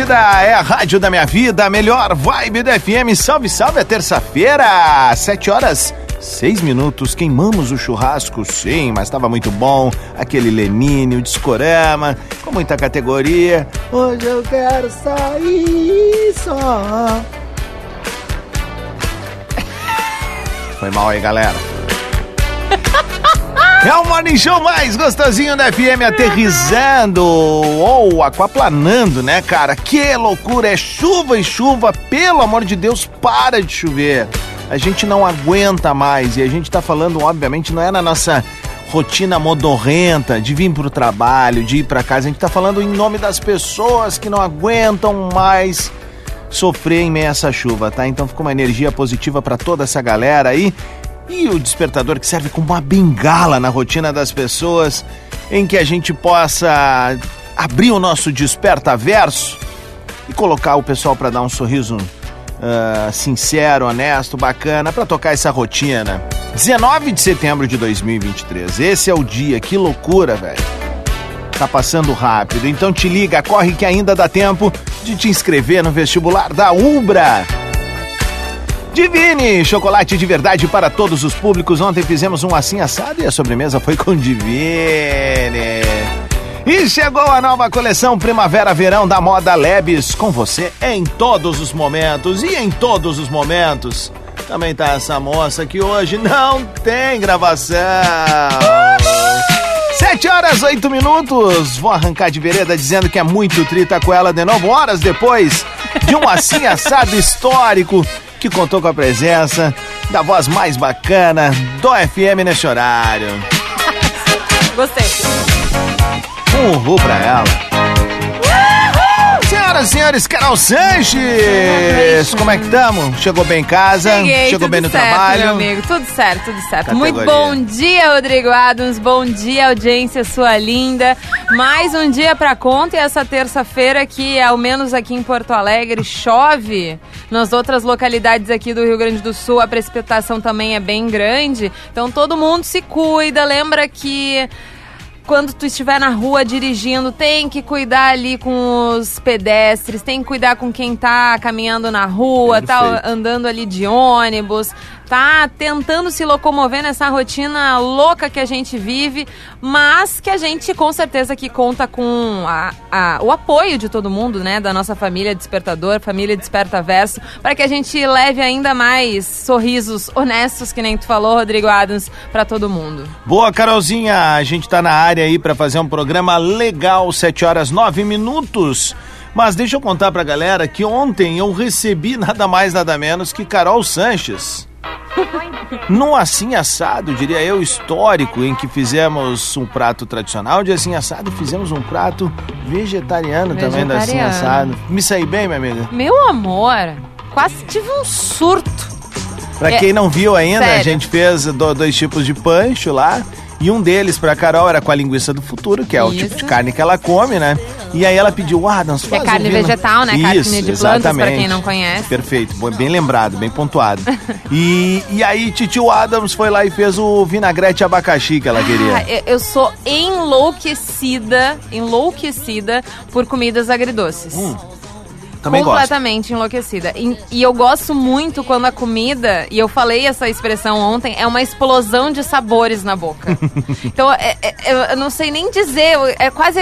Atlântida, é a rádio da minha vida, a melhor vibe do FM. Salve, salve, é terça-feira, sete horas, seis minutos. Queimamos o churrasco, sim, mas tava muito bom. Aquele Lenine, o Discorama, com muita categoria. Hoje eu quero sair só. Foi mal aí, galera. É o Morning Show mais gostosinho da FM aterrizando ou aquaplanando, né, cara? Que loucura! É chuva e chuva, pelo amor de Deus, para de chover. A gente não aguenta mais e a gente tá falando, obviamente, não é na nossa rotina modorrenta de vir pro trabalho, de ir pra casa. A gente tá falando em nome das pessoas que não aguentam mais sofrer em meio a essa chuva, tá? Então fica uma energia positiva pra toda essa galera aí. E o despertador que serve como uma bengala na rotina das pessoas, em que a gente possa abrir o nosso desperta verso e colocar o pessoal para dar um sorriso ah, sincero, honesto, bacana, para tocar essa rotina. 19 de setembro de 2023. Esse é o dia, que loucura, velho. Tá passando rápido, então te liga, corre que ainda dá tempo de te inscrever no vestibular da Ubra. Divine, chocolate de verdade para todos os públicos. Ontem fizemos um assim assado e a sobremesa foi com Divine. E chegou a nova coleção Primavera-Verão da Moda Lebes com você em todos os momentos e em todos os momentos. Também tá essa moça que hoje não tem gravação. Sete horas, oito minutos. Vou arrancar de vereda dizendo que é muito trita com ela de novo, horas depois de um assim assado histórico que contou com a presença da voz mais bacana do FM nesse horário. Gostei. Um uhul pra ela. Senhoras e senhores, Carol Sanches! Como é que estamos? Chegou bem em casa? Cheguei, Chegou bem no certo, trabalho? meu amigo. Tudo certo, tudo certo. Categoria. Muito bom dia, Rodrigo Adams. Bom dia, audiência sua linda. Mais um dia pra conta e essa terça-feira que, ao menos aqui em Porto Alegre, chove. Nas outras localidades aqui do Rio Grande do Sul, a precipitação também é bem grande. Então, todo mundo se cuida. Lembra que quando tu estiver na rua dirigindo, tem que cuidar ali com os pedestres, tem que cuidar com quem tá caminhando na rua, tá Perfeito. andando ali de ônibus, tá tentando se locomover nessa rotina louca que a gente vive, mas que a gente com certeza que conta com a- a- o apoio de todo mundo, né, da nossa família Despertador, família Desperta Verso, para que a gente leve ainda mais sorrisos honestos, que nem tu falou, Rodrigo Adams, para todo mundo. Boa, Carolzinha. A gente tá na área aí pra fazer um programa legal, 7 horas 9 minutos. Mas deixa eu contar pra galera que ontem eu recebi nada mais, nada menos que Carol Sanches. Num assim assado, diria eu, histórico, em que fizemos um prato tradicional de assim assado, fizemos um prato vegetariano, também do assim Vegetariano. assado. Me saí bem, minha amiga? Meu amor, quase tive um surto. Pra É, quem não viu ainda, a sério. gente fez do- dois tipos de pancho lá. E um deles pra Carol era com a linguiça do futuro, que é o Isso. tipo de carne que ela come, né? E aí ela pediu, Adams, Que é faz um carne vino." vegetal, né? Carne Isso, de plantas, exatamente. pra quem não conhece. Perfeito, bem lembrado, bem pontuado. e, e aí titio Adams foi lá e fez o vinagrete abacaxi que ela Ah, queria. eu- eu sou enlouquecida, enlouquecida por comidas agridoces. Hum, Também gosto. completamente enlouquecida. E, e eu gosto muito quando a comida, e eu falei essa expressão ontem, é uma explosão de sabores na boca. então, é- é- eu, não sei nem dizer, é quase.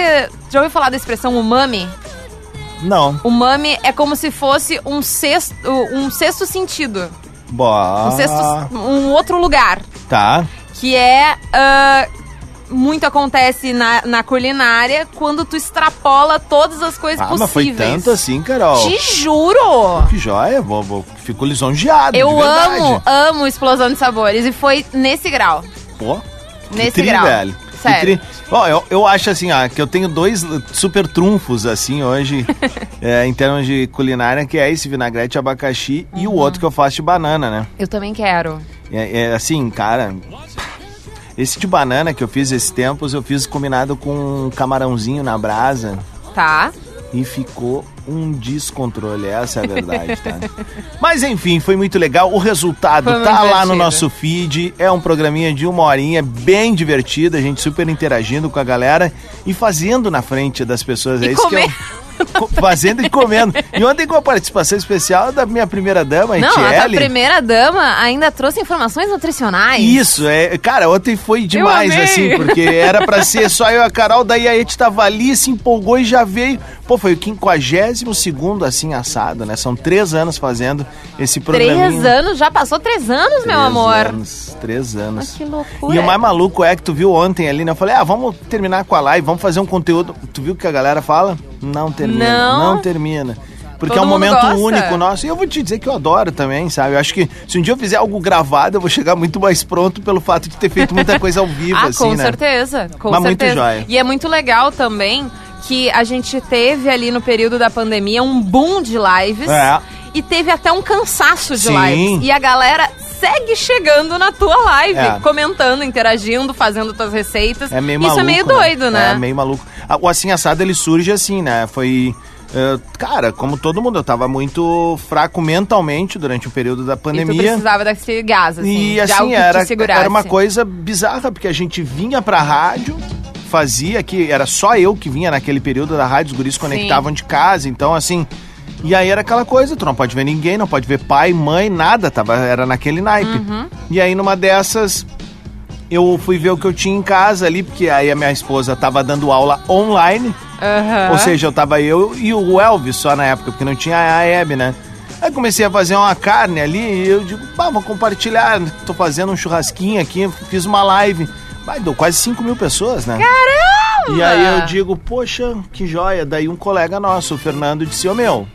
Já ouviu falar da expressão umami? Não. Umami é como se fosse um sexto, um sexto sentido. Boa. Um, sexto, um outro lugar. Tá. que é... ah, muito acontece na, na culinária quando tu extrapola todas as coisas Ah, possíveis. mas foi tanto assim, Carol. Te juro! Que joia, vou, vou, fico lisonjeado. Eu amo, amo explosão de sabores. E foi nesse grau. Pô, Nesse tri, grau. velho. Sério. Ó, eu, eu acho assim, ó, que eu tenho dois super trunfos, assim, hoje, é, em termos de culinária, que é esse vinagrete abacaxi e Uhum. o outro que eu faço de banana, né? Eu também quero. É, é, assim, cara. Esse de banana que eu fiz esses tempos, eu fiz combinado com um camarãozinho na brasa Tá? e ficou um descontrole, essa é a verdade, tá? Mas enfim, foi muito legal. O resultado Foi tá lá no nosso feed. É um programinha de uma horinha, bem divertido, a gente super interagindo com a galera e fazendo na frente das pessoas. E é isso que é comer. o- co- Fazendo e comendo. E ontem com a participação especial da minha primeira dama, a Não, a primeira dama ainda trouxe informações nutricionais. Isso, é. Cara, ontem foi demais, amei. assim, porque era pra ser só eu e a Carol, daí a gente tava ali, se empolgou e já veio. Pô, foi o 52 segundo assim assado, né? São três anos fazendo esse programinha. Três anos? Já passou três anos, meu Três amor? Anos, três anos. Que loucura. E o mais maluco é que tu viu ontem ali, né? Eu falei, ah, vamos terminar com a live, vamos fazer um conteúdo. Tu viu o que a galera fala? Não termina, Não. não, termina. Porque Todo é um momento gosta. único nosso. E eu vou te dizer que eu adoro também, sabe? Eu acho que se um dia eu fizer algo gravado, eu vou chegar muito mais pronto pelo fato de ter feito muita coisa ao vivo, Ah, assim, com né? certeza. Com Mas muito certeza. joia. E é muito legal também que a gente teve ali no período da pandemia um boom de lives. É. E teve até um cansaço de Sim. lives. E a galera segue chegando na tua live, É. comentando, interagindo, fazendo tuas receitas. É meio Isso maluco. é meio né? doido, né? É meio maluco. Ah, O assim assado ele surge assim, né? Foi. eh, cara, como todo mundo, eu tava muito fraco mentalmente durante o período da E tu pandemia. precisava desse gás, assim. E assim, era, era uma coisa bizarra, porque a gente vinha pra rádio, fazia que era só eu que vinha naquele período da rádio, os guris conectavam de casa, então assim. E aí era aquela coisa, tu não pode ver ninguém, não pode ver pai, mãe, nada, tava, era naquele naipe. Uhum. E aí numa dessas, eu fui ver o que eu tinha em casa ali, porque aí a minha esposa tava dando aula online, Aham. ou seja, eu tava eu e o Elvis só na época, porque não tinha a Hebe, né? Aí comecei a fazer uma carne ali e eu digo, pá, vou compartilhar. Tô fazendo um churrasquinho aqui, fiz uma live. Vai, deu quase 5 mil pessoas, né? Caramba! E aí eu digo, poxa, que joia. Daí um colega nosso, o Fernando, disse, ô meu,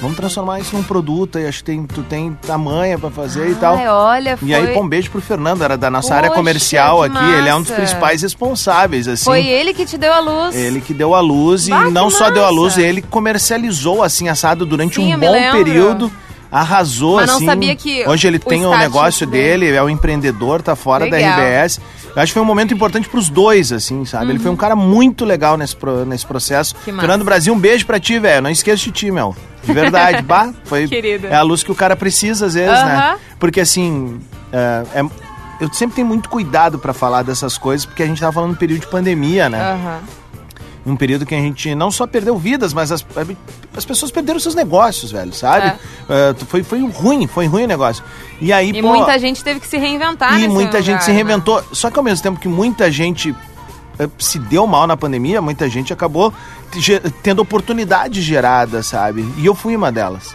vamos transformar isso num produto aí, acho que tem, tu tem tamanha pra fazer e tal. Olha, foi... E aí, pô, um beijo pro Fernando, era da nossa área Poxa, comercial que aqui. Ele é um dos massa. principais responsáveis, assim. Foi ele que te deu a luz. Ele que deu a luz Bah, e não só deu a luz, massa. ele comercializou assim assado durante Sim, um bom período. Arrasou Mas não assim. sabia que Hoje ele o tem o start negócio dele- é um empreendedor, tá fora da Legal. RBS. Eu acho que foi um momento importante pros dois, assim, sabe? Ele foi um cara muito legal nesse, pro- nesse processo. Uhum. Que massa. Fernando Brasil, um beijo pra ti, velho. Não esqueça de ti, meu. De verdade. bah, foi. Querido. É a luz que o cara precisa, às vezes, né? Aham. Porque assim. é- é- eu sempre tenho muito cuidado pra falar dessas coisas, porque a gente tava falando um período de pandemia, né? Aham. Um período que a gente não só perdeu vidas, mas as, as pessoas perderam seus negócios, velho, sabe? É, foi, foi ruim, foi ruim o negócio. E aí, E pô, muita gente teve que se reinventar e muita gente lugar, se né? reinventou. Só que ao mesmo tempo que muita gente eh, se deu mal na pandemia, muita gente acabou tendo oportunidades geradas, sabe? E eu fui uma delas.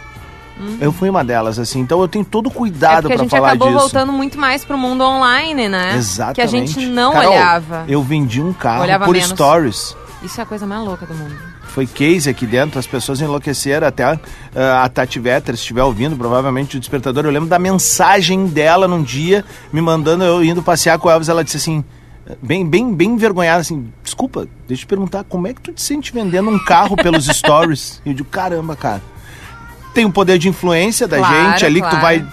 Eu fui uma delas, assim. Então eu tenho todo Uhum. É cuidado porque a pra gente falar acabou disso. voltando muito mais pro mundo online, né? Exatamente. Que a gente não Carol, olhava. Eu vendi um carro Olhava por menos. stories. Isso é a coisa mais louca do mundo. Foi case aqui dentro, as pessoas enlouqueceram, até ah, a Tati Vetter, se estiver ouvindo, provavelmente o despertador. Eu lembro da mensagem dela num dia, me mandando, eu indo passear com o Elvis, ela disse assim, bem, bem, bem envergonhada, assim, desculpa, deixa eu te perguntar, como é que tu te sente vendendo um carro pelos stories? E eu digo, caramba, cara. Tem um poder de influência da Claro, gente ali que tu claro. vai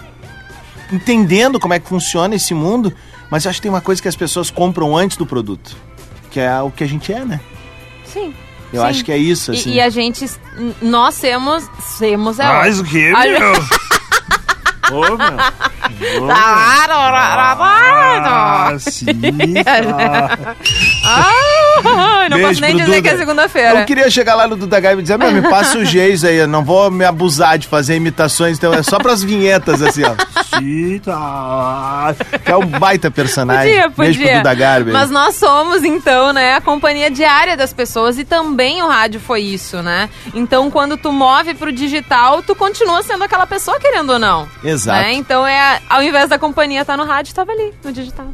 entendendo como é que funciona esse mundo, mas eu acho que tem uma coisa que as pessoas compram antes do produto, que é o que a gente é, né? Sim. Eu sim. acho que é isso, E- assim. E, a gente, nós temos, temos é Mais o que, meu? Ô, meu. Ô, meu. Ah, sim. tá. Ai, não Beijo posso nem dizer que é segunda-feira. Eu queria chegar lá no Duda Gabi e dizer, meu, me passa o Geis aí, eu não vou me abusar de fazer imitações, então é só pras vinhetas, assim, ó. Sim, tá. Que é um baita personagem. Podia, podia. Beijo pro Duda Garbi. Mas nós somos, então, né, a companhia diária das pessoas e também o rádio foi isso, né? Então, quando tu move pro digital, tu continua sendo aquela pessoa, querendo ou não. Exato. Né? Então, é, ao invés da companhia estar no rádio, tava ali, no digital.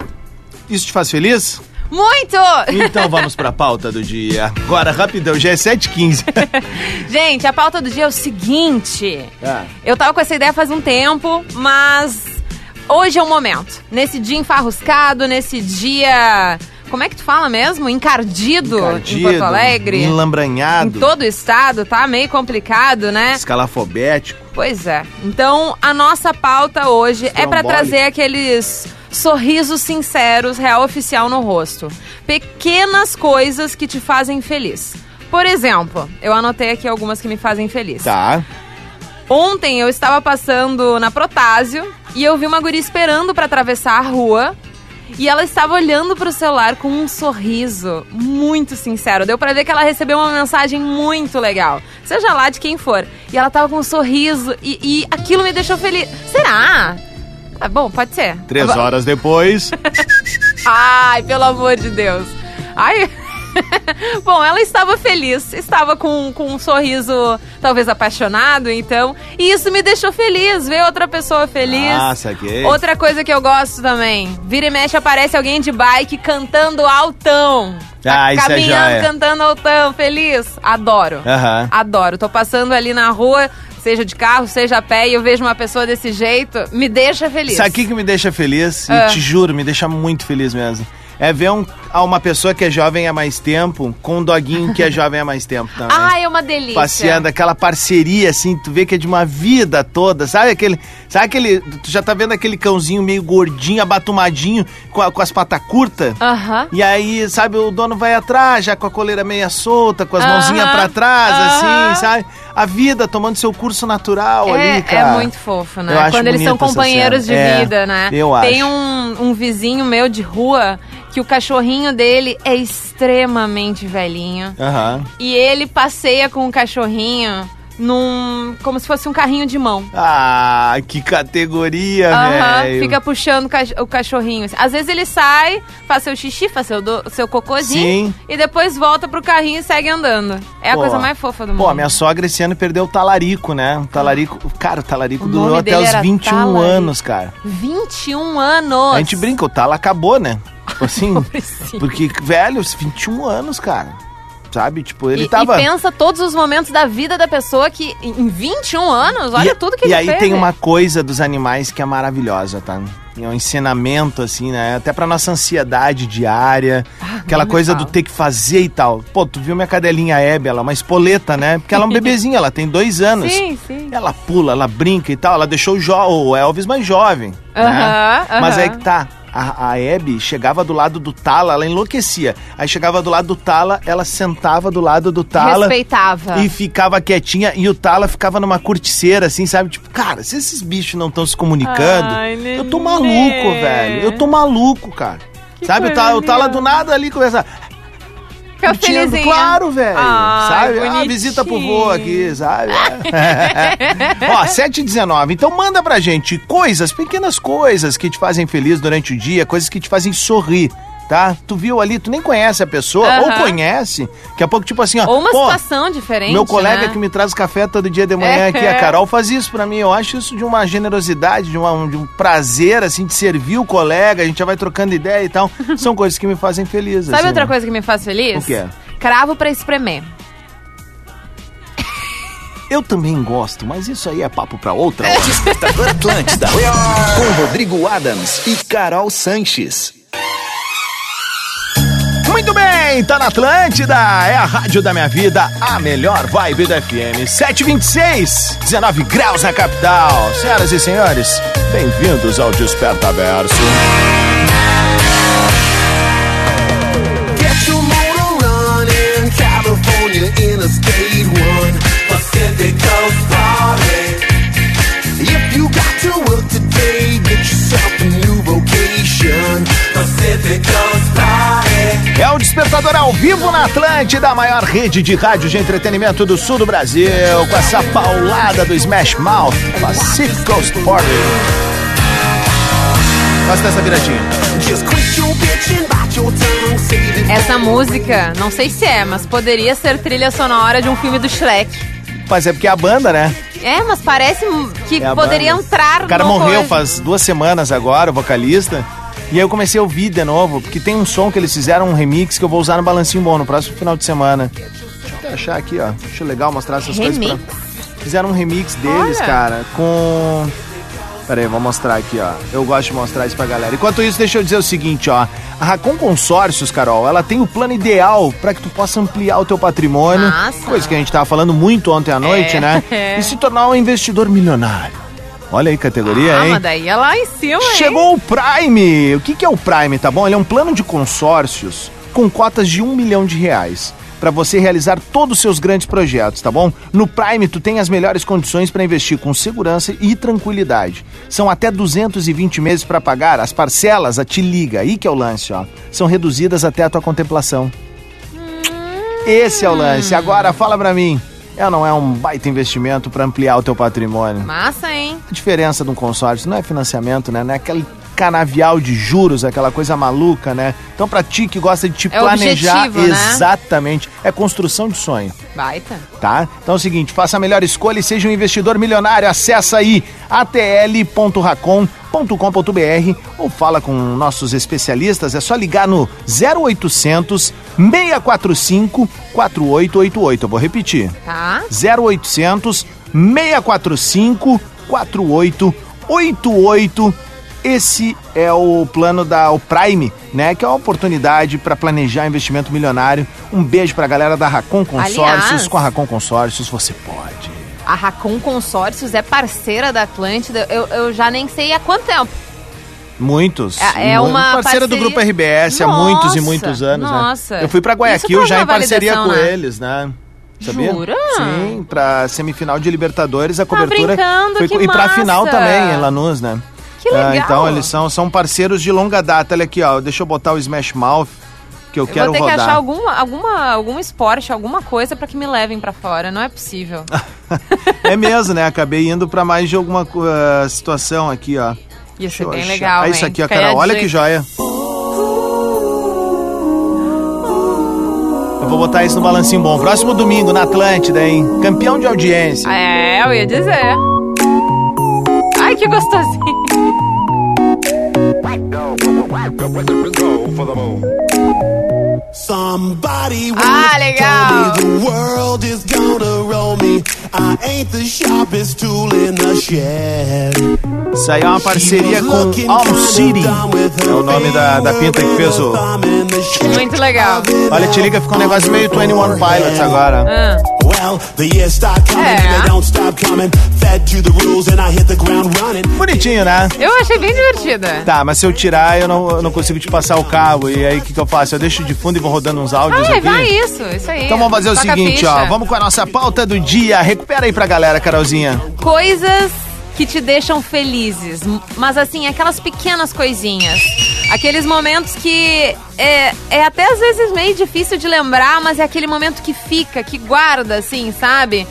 isso te faz feliz? Muito! Então vamos pra pauta do dia. Agora, rapidão, já é 7h15. Gente, a pauta do dia é o seguinte. Ah. Eu tava com essa ideia faz um tempo, mas hoje é o momento. Nesse dia enfarruscado, nesse dia. Como é que tu fala mesmo? Encardido, em Porto Alegre. Enlambranhado. Em todo o estado, tá meio complicado, né? Escalafobético. Pois é. Então, a nossa pauta hoje é pra Estrombólico. trazer aqueles sorrisos sinceros, real oficial no rosto. Pequenas coisas que te fazem feliz. Por exemplo, eu anotei aqui algumas que me fazem feliz. Tá. Ontem eu estava passando na Protásio e eu vi uma guria esperando pra atravessar a rua. E ela estava olhando pro celular com um sorriso muito sincero. Deu pra ver que ela recebeu uma mensagem muito legal. Seja lá de quem for. E ela tava com um sorriso e, e aquilo me deixou feliz. Será? Ah, bom, pode ser. Três horas depois. Ai, pelo amor de Deus. Ai. Bom, ela estava feliz, estava com, com um sorriso talvez apaixonado, então. E isso me deixou feliz, ver outra pessoa feliz. Ah, saquei. Outra coisa que eu gosto também. Vira e mexe aparece alguém de bike cantando altão. Tá Ah, isso aí já caminhando, é. cantando altão, feliz. Adoro. Aham. Adoro. Tô passando ali na rua, seja de carro, seja a pé, e eu vejo uma pessoa desse jeito, me deixa feliz. Sabe o que, que me deixa feliz? Ah. E te juro, me deixa muito feliz mesmo. É ver um, ah, uma pessoa que é jovem há mais tempo com um doguinho que é jovem há mais tempo também. Ai, é uma delícia. Passeando, aquela parceria, assim, tu vê que é de uma vida toda, sabe aquele, sabe aquele, tu já tá vendo aquele cãozinho meio gordinho, abatumadinho, com, a- com as patas curtas? Aham. E aí, sabe, o dono vai atrás, já com a coleira meia solta, com as Aham. mãozinhas pra trás, Aham. assim, sabe? A vida tomando seu curso natural É, ali, é cara. muito fofo, né? Eu acho Quando eles são companheiros de. É, vida, né? eu Tem acho. um, um vizinho meu de rua que o cachorrinho dele é extremamente velhinho. Aham. E ele passeia com o cachorrinho num. como se fosse um carrinho de mão. Ah, que categoria, Aham, velho. fica puxando o cach- o cachorrinho. Às vezes ele sai, faz seu xixi, faz seu, do- seu cocôzinho Sim. e depois volta pro carrinho e segue andando. É a Pô. coisa mais fofa do mundo. Pô, minha sogra esse ano perdeu o talarico, né? O talarico, cara, o talarico O durou nome até dele os era 21 talarico. anos, cara. 21 anos! A gente brinca, o tala acabou, né? Tipo assim, Pobrecinho. porque, velho, os 21 anos, cara. Sabe? Tipo, ele e, tava... e pensa todos os momentos da vida da pessoa que em 21 anos, olha e, tudo que E ele aí fez. tem uma coisa dos animais que é maravilhosa, tá? É um ensinamento, assim, né? Até pra nossa ansiedade diária. aquela nem me coisa do fala. ter que fazer e tal. Pô, tu viu minha cadelinha Hebe, ela é uma espoleta, né? Porque ela é um bebezinho, ela tem dois anos. Sim, sim. Ela pula, ela brinca e tal. Ela deixou o, jo o Elvis mais jovem. né? Aham, Mas aham. aí que tá. A, a Abby chegava do lado do Tala, ela enlouquecia. Aí chegava do lado do Tala, ela sentava do lado do Tala. Respeitava. E ficava quietinha e o Tala ficava numa curticeira, assim, sabe? Tipo, cara, se esses bichos não estão se comunicando, Ai, eu tô maluco, velho. Eu tô maluco, cara. Que sabe? O Tala, o Tala do nada ali começa. Fica curtindo. Claro, velho. Ai, sabe? Ah, bonitinho. visita pro vô aqui, sabe? Ó, 7 e 19. Então manda pra gente coisas, pequenas coisas que te fazem feliz durante o dia, coisas que te fazem sorrir. Tá? Tu viu ali, tu nem conhece a pessoa, ou conhece. Daqui a pouco, tipo assim, ó. Ou uma pô, situação diferente. meu colega né? que me traz café todo dia de manhã É. aqui, a Carol, faz isso pra mim. Eu acho isso de uma generosidade, de, uma- de um prazer, assim, de servir o colega. A gente já vai trocando ideia e tal. São coisas que me fazem feliz. Sabe assim, outra né? coisa que me faz feliz? O quê? Cravo pra espremer. Eu também gosto, mas isso aí é papo pra outra hora. Despertador Atlântida. Com Rodrigo Adams e Carol Sanches. Muito bem, tá na Atlântida, é a rádio da minha vida, a melhor vibe da FM. 726, 19 graus na capital. Senhoras e senhores, bem-vindos ao Desperta Verso. Get your motor running, California Interstate 1, Pacific Coast Party. If you got to work today, get yourself a new vocation, Pacific Coast Party. É o Despertador ao vivo na Atlântida, a maior rede de rádio de entretenimento do sul do Brasil, com essa paulada do Smash Mouth, Pacific Coast Party. Gosta dessa viradinha? Essa música, não sei se é, mas poderia ser trilha sonora de um filme do Shrek. Mas é porque é a banda, né? É, mas parece que É poderia banda. entrar O cara no morreu coisa. faz duas semanas agora, o vocalista. E aí eu comecei a ouvir de novo, porque tem um som que eles fizeram, um remix, que eu vou usar no Balancinho Bom no próximo final de semana. Deixa eu até achar aqui, ó. Acho legal mostrar essas coisas Remix? pra... Fizeram um remix deles, Olha. cara, com... Pera aí, vou mostrar aqui, ó. Eu gosto de mostrar isso pra galera. Enquanto isso, deixa eu dizer o seguinte, ó. A Racon Consórcios, Carol, ela tem o plano ideal pra que tu possa ampliar o teu patrimônio. Massa. Coisa que a gente tava falando muito ontem à noite, É. né? E se tornar um investidor milionário. Olha aí, categoria, Ah, hein? mas daí é lá em cima, hein? Chegou o Prime! O que, que é o Prime, tá bom? Ele é um plano de consórcios com cotas de um milhão de reais para você realizar todos os seus grandes projetos, tá bom? No Prime tu tem as melhores condições para investir com segurança e tranquilidade. São até 220 meses para pagar, as parcelas, a te liga, aí que é o lance, ó. São reduzidas até a tua contemplação. Esse é o lance. Agora fala pra mim, é ou não é um baita investimento para ampliar o teu patrimônio? Massa, hein? A diferença de um consórcio não é financiamento, né? Não é aquele canavial de juros, aquela coisa maluca, né? Então, pra ti que gosta de te É planejar, objetivo, né? exatamente, é construção de sonho, Baita. tá? Então é o seguinte, faça a melhor escolha e seja um investidor milionário. Acessa aí atl.racon.com.br ou fala com nossos especialistas, é só ligar no 0800 645 4888. Eu vou repetir. Tá? 0800 645 4888. Esse é o plano da o Prime, né? Que é uma oportunidade para planejar investimento milionário. Um beijo pra galera da Racon Consórcios. Aliás- Com a Racon Consórcios você pode. A Racon Consórcios é parceira da Atlântida. Eu, eu já nem sei há quanto tempo. Muitos. É- é uma parceira do parceria- Grupo RBS há Nossa, muitos e muitos anos, nossa. né? Eu fui pra Isso Guayaquil já em parceria com né? eles, né? Sabia? Jura? Sim, pra semifinal de Libertadores a cobertura brincando, foi que e pra massa. final também em Lanús, né? Que legal. Ah, então eles são, são parceiros de longa data. Olha aqui, ó. Deixa eu botar o Smash Mouth que eu, Eu quero vou ter rodar. que achar alguma, alguma, algum esporte, alguma coisa pra que me levem pra fora. Não é possível. é mesmo, né? Acabei indo pra mais de alguma uh, situação aqui, ó. Ser eu bem achar. legal, É hein? isso aqui, ó, Fica aí a Carol. Olha que joia. Eu vou botar isso no balancinho bom. Próximo domingo, na Atlântida, hein? Campeão de audiência. É, eu ia dizer. Ai, que gostosinho. Ah, Somebody will ah, tell me the world is gonna roll me. Tool in the shed. Isso aí é uma parceria com Alm City. É o nome da, da pinta que fez o. Muito legal. Olha, te liga, ficou um negócio meio 21 Pilots agora. Ah, Well, the years start coming É. and they don't stop coming. Fed to the rules and I hit the ground running. Bonitinho, né? eu achei bem divertida. Tá, mas se eu tirar, eu não, eu não consigo te passar o cabo. E aí, o que, que eu faço? Eu deixo de fundo e vou rodando uns áudios Vai, aqui? vai isso, isso aí. Então vamos fazer o Toca a seguinte, ó. Vamos com a nossa pauta do dia. Recupera aí pra galera, Carolzinha. Coisas que te deixam felizes, mas assim, aquelas pequenas coisinhas. Aqueles momentos que é, é até às vezes meio difícil de lembrar, mas é aquele momento que fica, que guarda, assim, sabe?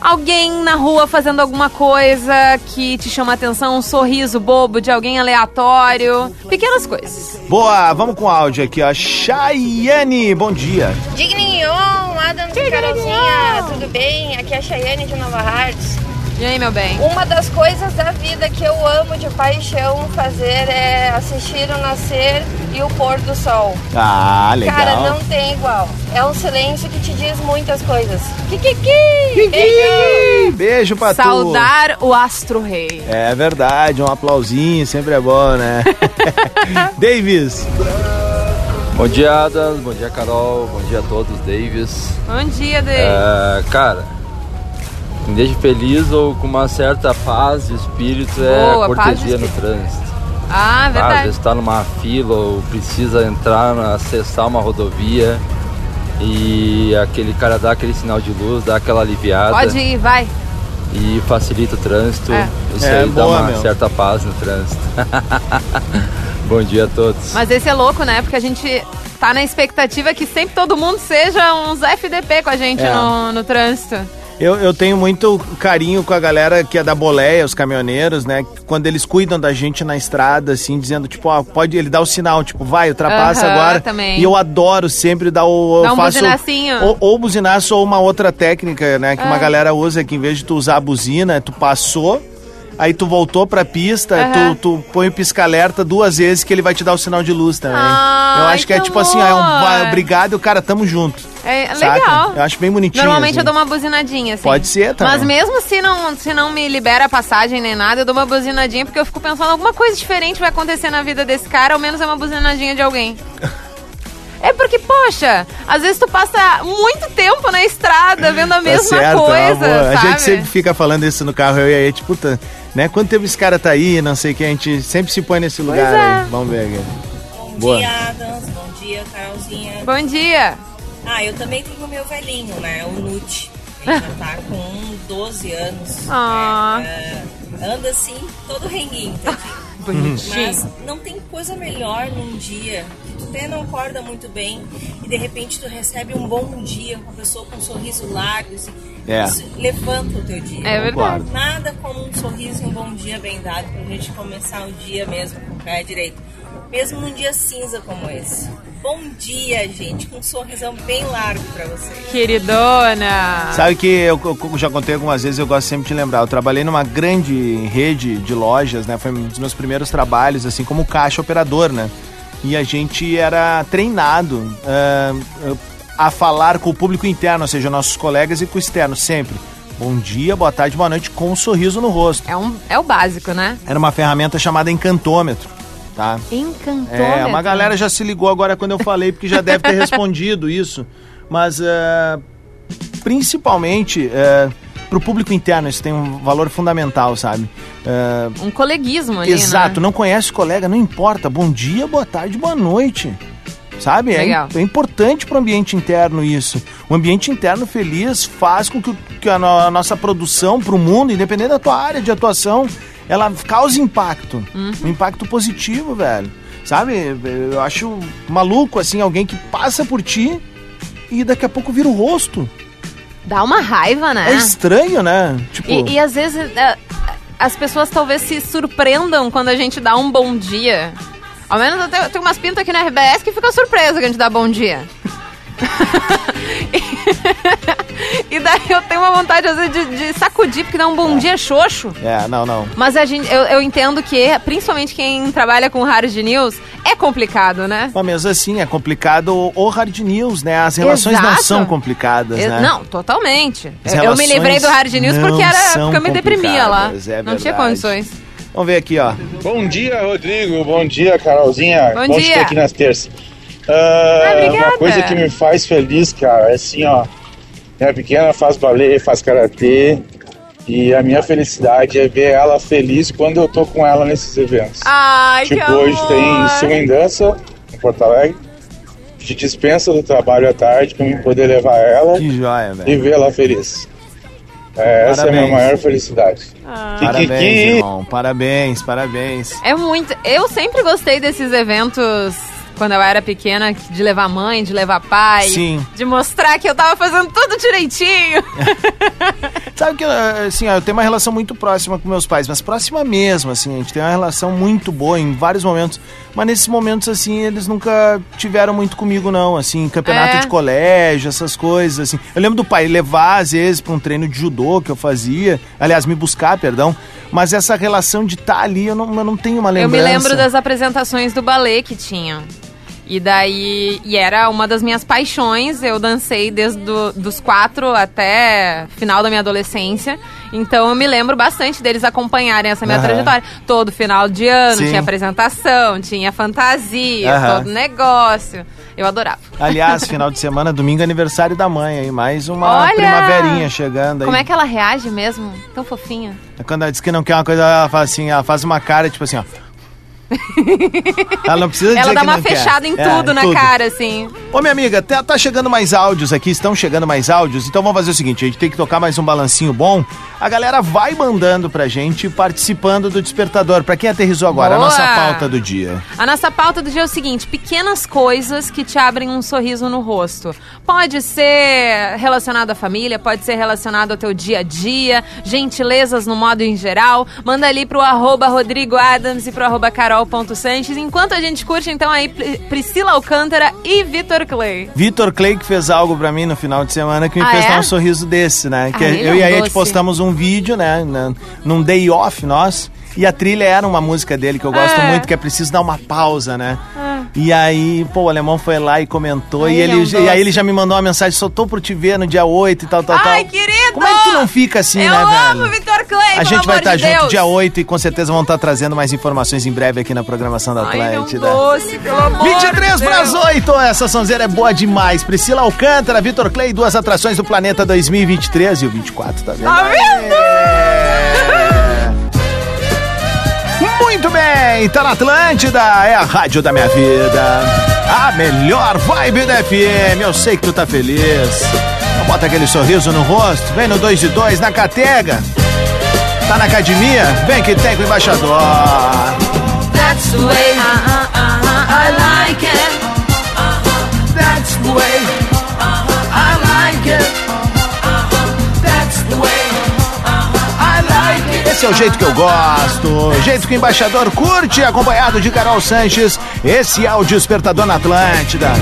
Alguém na rua fazendo alguma coisa que te chama a atenção, um sorriso bobo de alguém aleatório. Pequenas coisas. Boa, vamos com o áudio aqui, ó. Chayane, bom dia. Digninho, Adam Carolzinha, tudo bem? Aqui é a Chayane de Nova Hartz. E aí, meu bem? Uma das coisas da vida que eu amo de paixão fazer é assistir o nascer e o pôr do sol. Ah, legal. Cara, não tem igual. É um silêncio que te diz muitas coisas. Kikiki! Beijo! Beijo pra tu. Saudar o Astro Rei. É verdade, um aplausinho sempre é bom, né? Davis. Bom dia, Adams. Bom dia, Carol. Bom dia a todos, Davis. Bom dia, Dei. É, cara, me deixa feliz ou com uma certa paz de espírito é Boa, a cortesia no trânsito. Ah, Ah, às verdade. vezes tá numa fila ou precisa entrar, acessar uma rodovia e aquele cara dá aquele sinal de luz, dá aquela aliviada Pode ir, vai. e facilita o trânsito. É. Isso É, aí dá boa, uma meu. certa paz no trânsito. Bom dia a todos. Mas esse é louco, né? Porque a gente tá na expectativa que sempre todo mundo seja uns FDP com a gente É. no, no trânsito. Eu, eu tenho muito carinho com a galera que é da boleia, os caminhoneiros, né? Quando eles cuidam da gente na estrada, assim, dizendo, tipo, ó, pode, ele dá o sinal, tipo, vai, ultrapassa Aham, agora. também. E eu adoro sempre dar o. Dá um faço, buzinacinho. Ou, ou buzinaço ou uma outra técnica, né? Que uma É. galera usa, que em vez de tu usar a buzina, tu passou. aí tu voltou pra pista, Aham. tu, tu põe o pisca-alerta duas vezes que ele vai te dar o sinal de luz também. Ai, Eu acho que, é que tipo assim, ó, é um amor. obrigado e o cara, tamo junto. É saca? legal. Eu acho bem bonitinho. Normalmente assim. eu dou uma buzinadinha, assim. Pode ser também. Mas mesmo se não, se não me libera a passagem nem nada, eu dou uma buzinadinha porque eu fico pensando alguma coisa diferente vai acontecer na vida desse cara, ao menos é uma buzinadinha de alguém. É porque, poxa, às vezes tu passa muito tempo na estrada vendo a mesma tá certo, coisa, amor. A gente sempre fica falando isso no carro, eu e a Eti, puta, né? Quanto tempo esse cara tá aí, não sei o que, a gente sempre se põe nesse lugar é. aí. Vamos ver aqui. Bom Boa. dia, Adams. Bom dia, Carolzinha. Bom dia. Ah, eu também tenho o meu velhinho, né? O Nute. Ele já tá com 12 anos. Ah. É, é, anda assim, todo renguinho, tadinho. Bonitinho. Mas não tem coisa melhor num dia que tu até não acorda muito bem e de repente tu recebe um bom dia com uma pessoa com um sorriso largo, assim, É. isso levanta o teu dia. É verdade. Nada como um sorriso e um bom dia bem dado pra gente começar o dia mesmo com o pé direito. Mesmo num dia cinza como esse. Bom dia, gente, com um sorrisão bem largo pra vocês. Queridona. Sabe que eu, eu já contei algumas vezes, eu gosto sempre de lembrar. Eu trabalhei numa grande rede de lojas, né? Foi um dos meus primeiros trabalhos, assim, como caixa operador, né? E a gente era treinado ah, a falar com o público interno, ou seja, nossos colegas e com o externo, sempre. Bom dia, boa tarde, boa noite, com um sorriso no rosto. É, um, é o básico, né? Era uma ferramenta chamada encantômetro, tá? Encantômetro. É, uma galera já se ligou agora quando eu falei, porque já deve ter respondido isso. Mas, é, principalmente, é, pro público interno, isso tem um valor fundamental, sabe? É, Um coleguismo ali, exato, né? não conhece o colega, não importa. Bom dia, boa tarde, boa noite. Sabe? É, Legal. é importante pro ambiente interno isso. O ambiente interno feliz faz com que, o- que a, a nossa produção pro mundo, independente da tua área de atuação, ela cause impacto. Uhum. Um impacto positivo, velho. Sabe? Eu acho maluco, assim, alguém que passa por ti e daqui a pouco vira o rosto. Dá uma raiva, né? É, estranho, né? Tipo, E, e às vezes é, as pessoas talvez se surpreendam quando a gente dá um bom dia. Ao menos eu tenho, tenho umas pintas aqui na RBS que fica surpresa que a gente dá bom dia. e daí eu tenho uma vontade, às vezes, de, de sacudir, porque dá um bom dia xoxo. é, não, não. Mas a gente, eu, eu entendo que, principalmente quem trabalha com hard news, é complicado, né? Mas mesmo assim, é complicado o hard news, né? As relações não Exato. são complicadas, né? Não, totalmente. Eu, eu me livrei do hard news não porque, era, porque eu me deprimia lá. é não tinha condições. Vamos ver aqui, ó. Bom dia, Rodrigo. Bom dia, Carolzinha. Bom te dia. aqui nas terças. Ah, Ah, uma coisa que me faz feliz, cara, é assim, ó. Minha pequena faz balé, faz karatê. E a minha felicidade é ver ela feliz quando eu tô com ela nesses eventos. Ai, que tipo, hoje amor. tem swing dança em Porto Alegre. A gente dispensa do trabalho à tarde pra mim poder levar ela Que joia, e velho. vê-la feliz. É, essa é a minha Parabéns. maior felicidade. Parabéns, Kikiki. irmão. Parabéns, parabéns. É muito. Eu sempre gostei desses eventos quando eu era pequena, de levar mãe, de levar pai. Sim. De mostrar que eu tava fazendo tudo direitinho. Sabe que, assim, eu tenho uma relação muito próxima com meus pais, mas próxima mesmo, assim, a gente tem uma relação muito boa em vários momentos, mas nesses momentos, assim, eles nunca tiveram muito comigo, não, assim, campeonato É. de colégio, essas coisas, assim. Eu lembro do pai levar, às vezes, pra um treino de judô que eu fazia, aliás, me buscar, perdão, mas essa relação de estar ali, eu não, eu não tenho uma Eu lembrança. me lembro das apresentações do balé que tinham. E daí, e era uma das minhas paixões. Eu dancei desde do, dos quatro até final da minha adolescência. Então eu me lembro bastante deles acompanharem essa minha Aham. trajetória. Todo final de ano Sim. tinha apresentação, tinha fantasia, Aham. todo negócio. Eu adorava. Aliás, final de semana, domingo, aniversário da mãe aí, mais uma Olha! primaverinha chegando aí. Como é que ela reage mesmo? Tão fofinha. Quando ela diz que não quer uma coisa, ela faz assim, ela faz uma cara, tipo assim, ó. Ela não precisa dizer Ela dá uma não quer. fechada em É, tudo na tudo. cara, assim. Ô, minha amiga, tá, tá chegando mais áudios aqui, estão chegando mais áudios, então vamos fazer o seguinte, a gente tem que tocar mais um balancinho bom. A galera vai mandando pra gente, participando do Despertador. Pra quem aterrizou agora, a Boa! nossa pauta do dia. A nossa pauta do dia é o seguinte: pequenas coisas que te abrem um sorriso no rosto. Pode ser relacionado à família, pode ser relacionado ao teu dia a dia, gentilezas no modo em geral. Manda ali pro arroba Rodrigo Adams e pro arroba carol.sanches. Enquanto a gente curte, então, aí Pri- Priscila Alcântara e Vitor Clay. Vitor Clay que fez algo pra mim no final de semana que me Ah, fez é? dar um sorriso desse, né? Que Ah, eu é um e a doce. postamos um vídeo, né? num day off nós. E a trilha era uma música dele que eu gosto É. muito, que é preciso dar uma pausa, né? E aí, pô, o alemão foi lá e comentou. Ai, e, ele é um e aí ele já me mandou uma mensagem: só tô por te ver no dia 8 e tal, tal, Ai, tal. querido! Como é que tu não fica assim, Eu né, amo velho? Vitor Clay, A gente vai estar de junto Deus. dia 8 e com certeza vão estar trazendo mais informações em breve aqui na programação da Ai, é Atlântida. doce, pelo amor 23 de para as Deus. 8, essa sonzeira é boa demais. Priscila Alcântara, Vitor Clay, duas atrações do Planeta 2023 e o 24 tá vendo? Tá vendo? Muito bem, tá na Atlântida, é a rádio da minha vida. A melhor vibe da FM, eu sei que tu tá feliz. Bota aquele sorriso no rosto, vem no 2 de 2 na Catega. Tá na academia? Vem que tem com o embaixador. That's the way uh, uh, uh, I like it. That's the way Esse é o jeito que eu gosto, o jeito que o embaixador curte, acompanhado de Carol Sanches. Esse é o Despertador na Atlântida.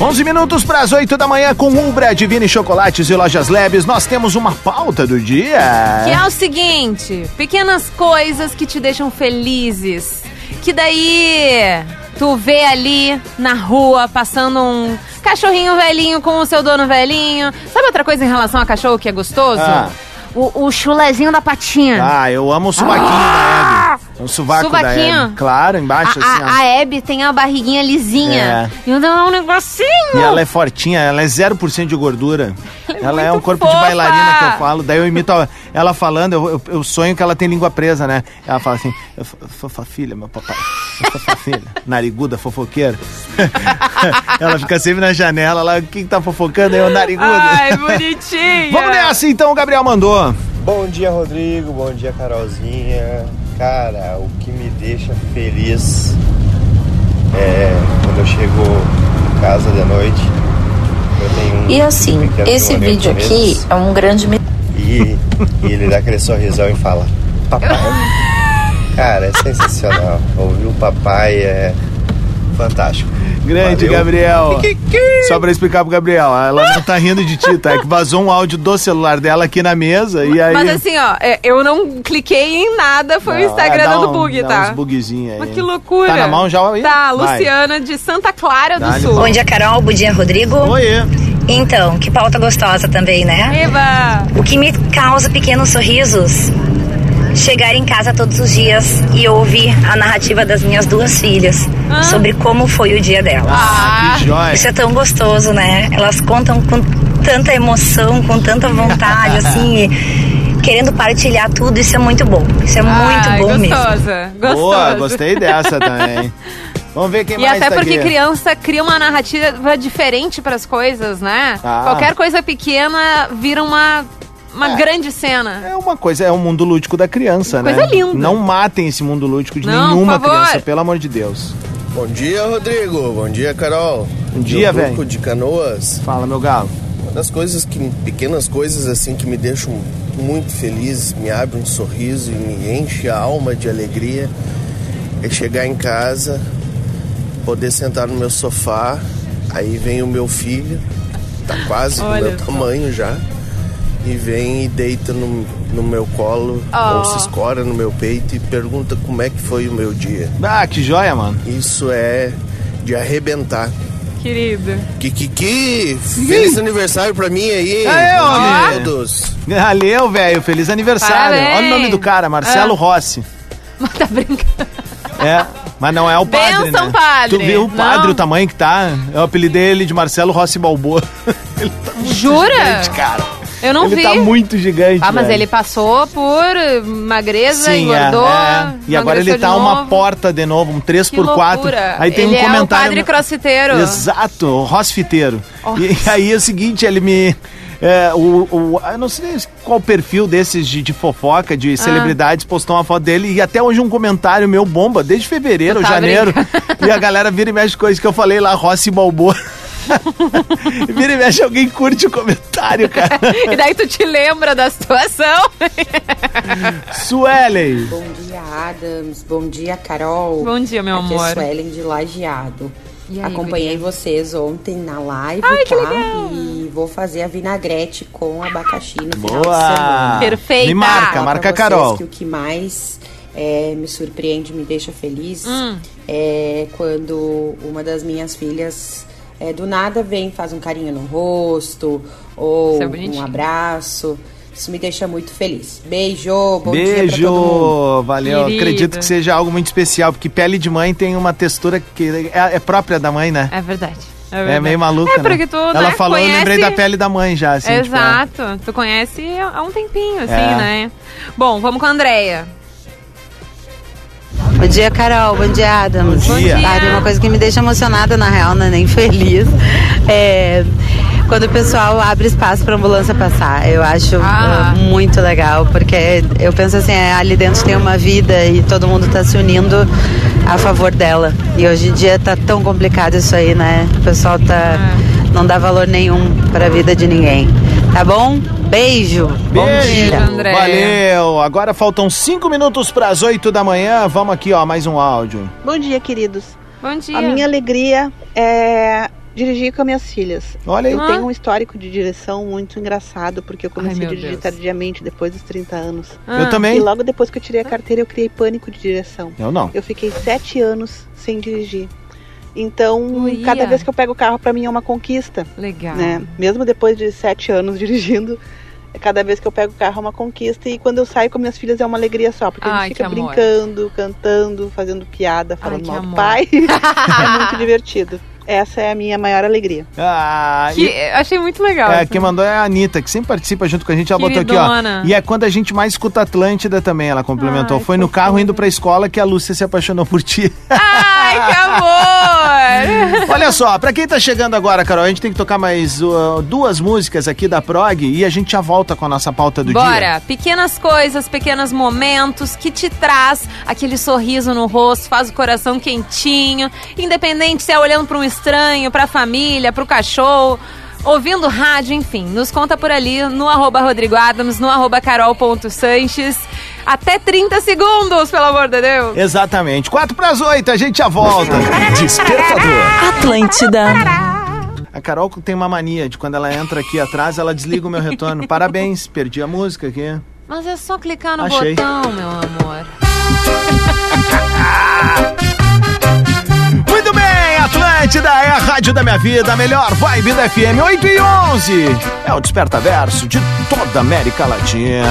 11 minutos para as 8 da manhã com Umbra, Divine Chocolates e Lojas Lebes. Nós temos uma pauta do dia. Que é o seguinte, pequenas coisas que te deixam felizes. Que daí tu vê ali na rua passando um cachorrinho velhinho com o seu dono velhinho. Sabe outra coisa em relação a cachorro que é gostoso? Ah. O, o chulezinho da patinha. Ah, eu amo o suvaquinho da Hebe. O sovaco da? Hebe. Claro, embaixo A, assim, ó. a, a Abby tem a barriguinha lisinha. E eu dou um negocinho. E ela é fortinha, ela é 0% de gordura. Ela é, um corpo de fofa. bailarina que eu falo. Daí eu imito a- ela falando, eu, eu- eu sonho que ela tem língua presa, né? Ela fala assim, eu, fo- fofa filha, meu papai. Fofa filha. Nariguda, fofoqueira. ela fica sempre na janela lá, quem tá fofocando aí é o nariguda. Ai, bonitinha. Vamos nessa então, o Gabriel mandou. Bom dia, Rodrigo. Bom dia, Carolzinha. Cara, o que me deixa feliz é quando eu chego em casa de noite. E assim, esse vídeo aqui é um grande E, e ele dá aquele sorrisão e fala: Papai. Cara, é sensacional. Ouvir o papai é fantástico. Grande, Valeu. Gabriel. Só pra explicar pro Gabriel, ela não tá rindo de ti, tá? É que vazou um áudio do celular dela aqui na mesa e aí... Mas assim, ó, é, eu não cliquei em nada, foi o Não, Instagram é, dando um- bug, dá tá? uns bugzinhos aí. Mas que loucura. Tá na mão já aí? Tá, Vai. Luciana de Santa Clara do Sul. bom. Dia, Carol. Bom dia, Rodrigo. Oi. Então, que pauta gostosa também, né? Eba! O que me causa pequenos sorrisos? Chegar em casa todos os dias e ouvir a narrativa das minhas duas filhas sobre como foi o dia delas. Ah, que joia. Isso é tão gostoso, né? Elas contam com tanta emoção, com tanta vontade, assim, e querendo partilhar tudo. Isso é muito bom. Isso é muito Ai, bom mesmo. gostosa, gostosa. Boa, gostei dessa também. Vamos ver quem E mais até tá porque aqui. criança cria uma narrativa diferente pras coisas, né? Ah. Qualquer coisa pequena vira uma, uma grande cena. É uma coisa, é o mundo lúdico da criança, né? Coisa linda. Não matem esse mundo lúdico de Não, nenhuma criança, pelo amor de Deus. Bom dia, Rodrigo. Bom dia, Carol. Bom dia, Do velho. de Canoas. Fala, meu galo. Uma das coisas que, pequenas coisas assim que me deixam muito feliz, me abre um sorriso e me enche a alma de alegria, é chegar em casa, poder sentar no meu sofá, aí vem o meu filho, tá quase do Olha meu só. tamanho já, e vem e deita no, no meu colo, Oh. ou se escora no meu peito e pergunta como é que foi o meu dia. Ah, que joia, mano. Isso é de arrebentar. Querido. Kikiki, feliz aniversário pra mim aí. Aê, homem. todos. Valeu, velho. Feliz aniversário. Parabéns. Olha o nome do cara, Marcelo Ah. Rossi. Mas tá brincando. É, mas não é o padre, Benção, né? padre. Tu viu o padre, Não. o tamanho que tá? Eu apelidei ele de Marcelo Rossi Balboa. ele tá muito Jura? gigante, cara. Eu não ele vi. tá muito gigante, Ah, mas velho. ele passou por eh, magreza, Sim, é, engordou. é. E agora ele tá uma porta de novo, um 3x4. loucura. Aí tem Ele um é o comentário. padre crossfiteiro. Exato, o Rosfiteiro. E aí é o seguinte, ele me. é, o, o- eu não sei qual perfil desses de, de fofoca, Ah. de celebridades, postou uma foto dele e até hoje um comentário meu bomba, desde fevereiro, tá janeiro. E a galera vira e mexe coisas que eu falei lá, Rossi Balboa. vira e mexe, alguém curte o comentário, cara. E daí tu te lembra da situação. Suelen. Bom dia, Adams. Bom dia, Carol. Bom dia, meu Aqui amor. é Suelen de Lajeado. E aí, Acompanhei guria? vocês ontem na live, Ai, que tá? legal. E vou fazer a vinagrete com abacaxi no final Boa! de semana. Perfeita. Me marca, marca a Carol. Que o que mais é, me surpreende, me deixa feliz, Hum. é quando uma das minhas filhas é, do nada vem, faz um carinho no rosto ou é um abraço. Isso me deixa muito feliz. Beijo, bom dia pra todo mundo. Beijo, valeu. Querido. Acredito que seja algo muito especial, porque pele de mãe tem uma textura que é, é própria da mãe, né? É verdade. É, É, verdade. meio maluca, É né? porque tu, Ela né, falou, eu conhece... lembrei da pele da mãe já, assim. tipo, Exato. Tu conhece há um tempinho, assim, É. né? Bom, vamos com a Andrea. Bom dia, Carol. Bom dia, Adams. Bom dia. Ah, uma coisa que me deixa emocionada, na real, não é nem feliz. É quando o pessoal abre espaço para ambulância passar. Eu acho Ah. ah, muito legal, porque eu penso assim, é, ali dentro tem uma vida e todo mundo tá se unindo a favor dela. E hoje em dia tá tão complicado isso aí, né? O pessoal tá não dá valor nenhum para a vida de ninguém. Tá bom? Beijo. Bom Beijo, dia. Andréia. valeu. Agora faltam cinco minutos para as oito da manhã. Vamos aqui, ó, mais um áudio. Bom dia, queridos. Bom dia. A minha alegria é dirigir com as minhas filhas. Olha aí. Eu Ah. tenho um histórico de direção muito engraçado, porque eu comecei meu a dirigir Deus. tardiamente, depois dos 30 anos. Ah. Eu também. E logo depois que eu tirei a carteira, eu criei pânico de direção. Eu não. Eu fiquei sete anos sem dirigir. Então, Uia. cada vez que eu pego o carro, pra mim é uma conquista. Legal. Né? Mesmo depois de sete anos dirigindo, cada vez que eu pego o carro é uma conquista. E quando eu saio com minhas filhas é uma alegria só, porque a Ai, gente fica brincando, cantando, fazendo piada, falando que mal do pai. é muito divertido. Essa é a minha maior alegria. Ah, Que, e- achei muito legal. É, quem mandou é a Anitta, que sempre participa junto com a gente. Ela botou aqui, Queridona. ó. E é quando a gente mais escuta Atlântida também, ela complementou. Ai, Foi no carro indo pra escola que a Lúcia se apaixonou por ti. Ai, que amor! Olha só, pra quem tá chegando agora, Carol, a gente tem que tocar mais uh, duas músicas aqui da Prog e a gente já volta com a nossa pauta do dia. Bora! Pequenas coisas, pequenos momentos que te traz aquele sorriso no rosto, faz o coração quentinho, independente se é olhando para um estranho, pra família, pro cachorro, ouvindo rádio, enfim. Nos conta por ali no arroba Rodrigo Adams, no arroba carol.sanches. Até 30 segundos, pelo amor de Deus! Exatamente. Quatro pras oito, a gente já volta. Despertador. Atlântida. A Carol tem uma mania de quando ela entra aqui atrás, ela desliga o meu retorno. Parabéns, perdi a música aqui. Mas é só clicar no Achei. botão, meu amor. Muito bem, Atlântida é a rádio da minha vida, a melhor vibe da FM 8 e 11. É o Desperta Verso de toda a América Latina.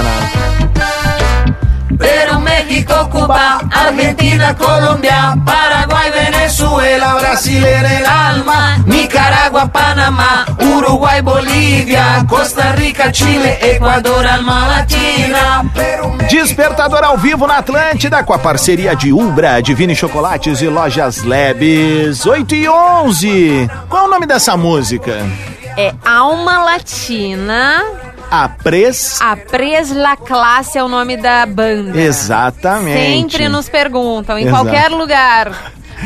Pero México, Cuba, Argentina, Colombia, Paraguay, Venezuela, Brasil en el alma, Nicaragua, Panamá, Uruguay, Bolívia, Costa Rica, Chile, Equador, Alma Latina. Despertador ao vivo na Atlântida com a parceria de Ubra, Divine Chocolates e Lojas Lebes 8 e 11. Qual é o nome dessa música? É Alma Latina. A Pres. A Pres La Classe é o nome da banda. Exatamente. Sempre nos perguntam, em Exato. qualquer lugar.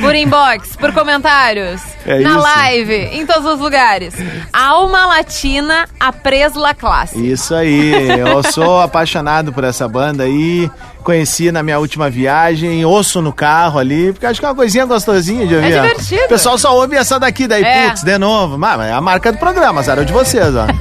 Por inbox, por comentários, É na isso. live, em todos os lugares. Alma Latina, a La Classe. Isso aí, eu sou apaixonado por essa banda aí. Conheci na minha última viagem, ouço no carro ali, porque acho que é uma coisinha gostosinha de ouvir. ó. divertido. O pessoal só ouve essa daqui, daí, É. putz, de novo. Mas é a marca do programa, zero de vocês, ó.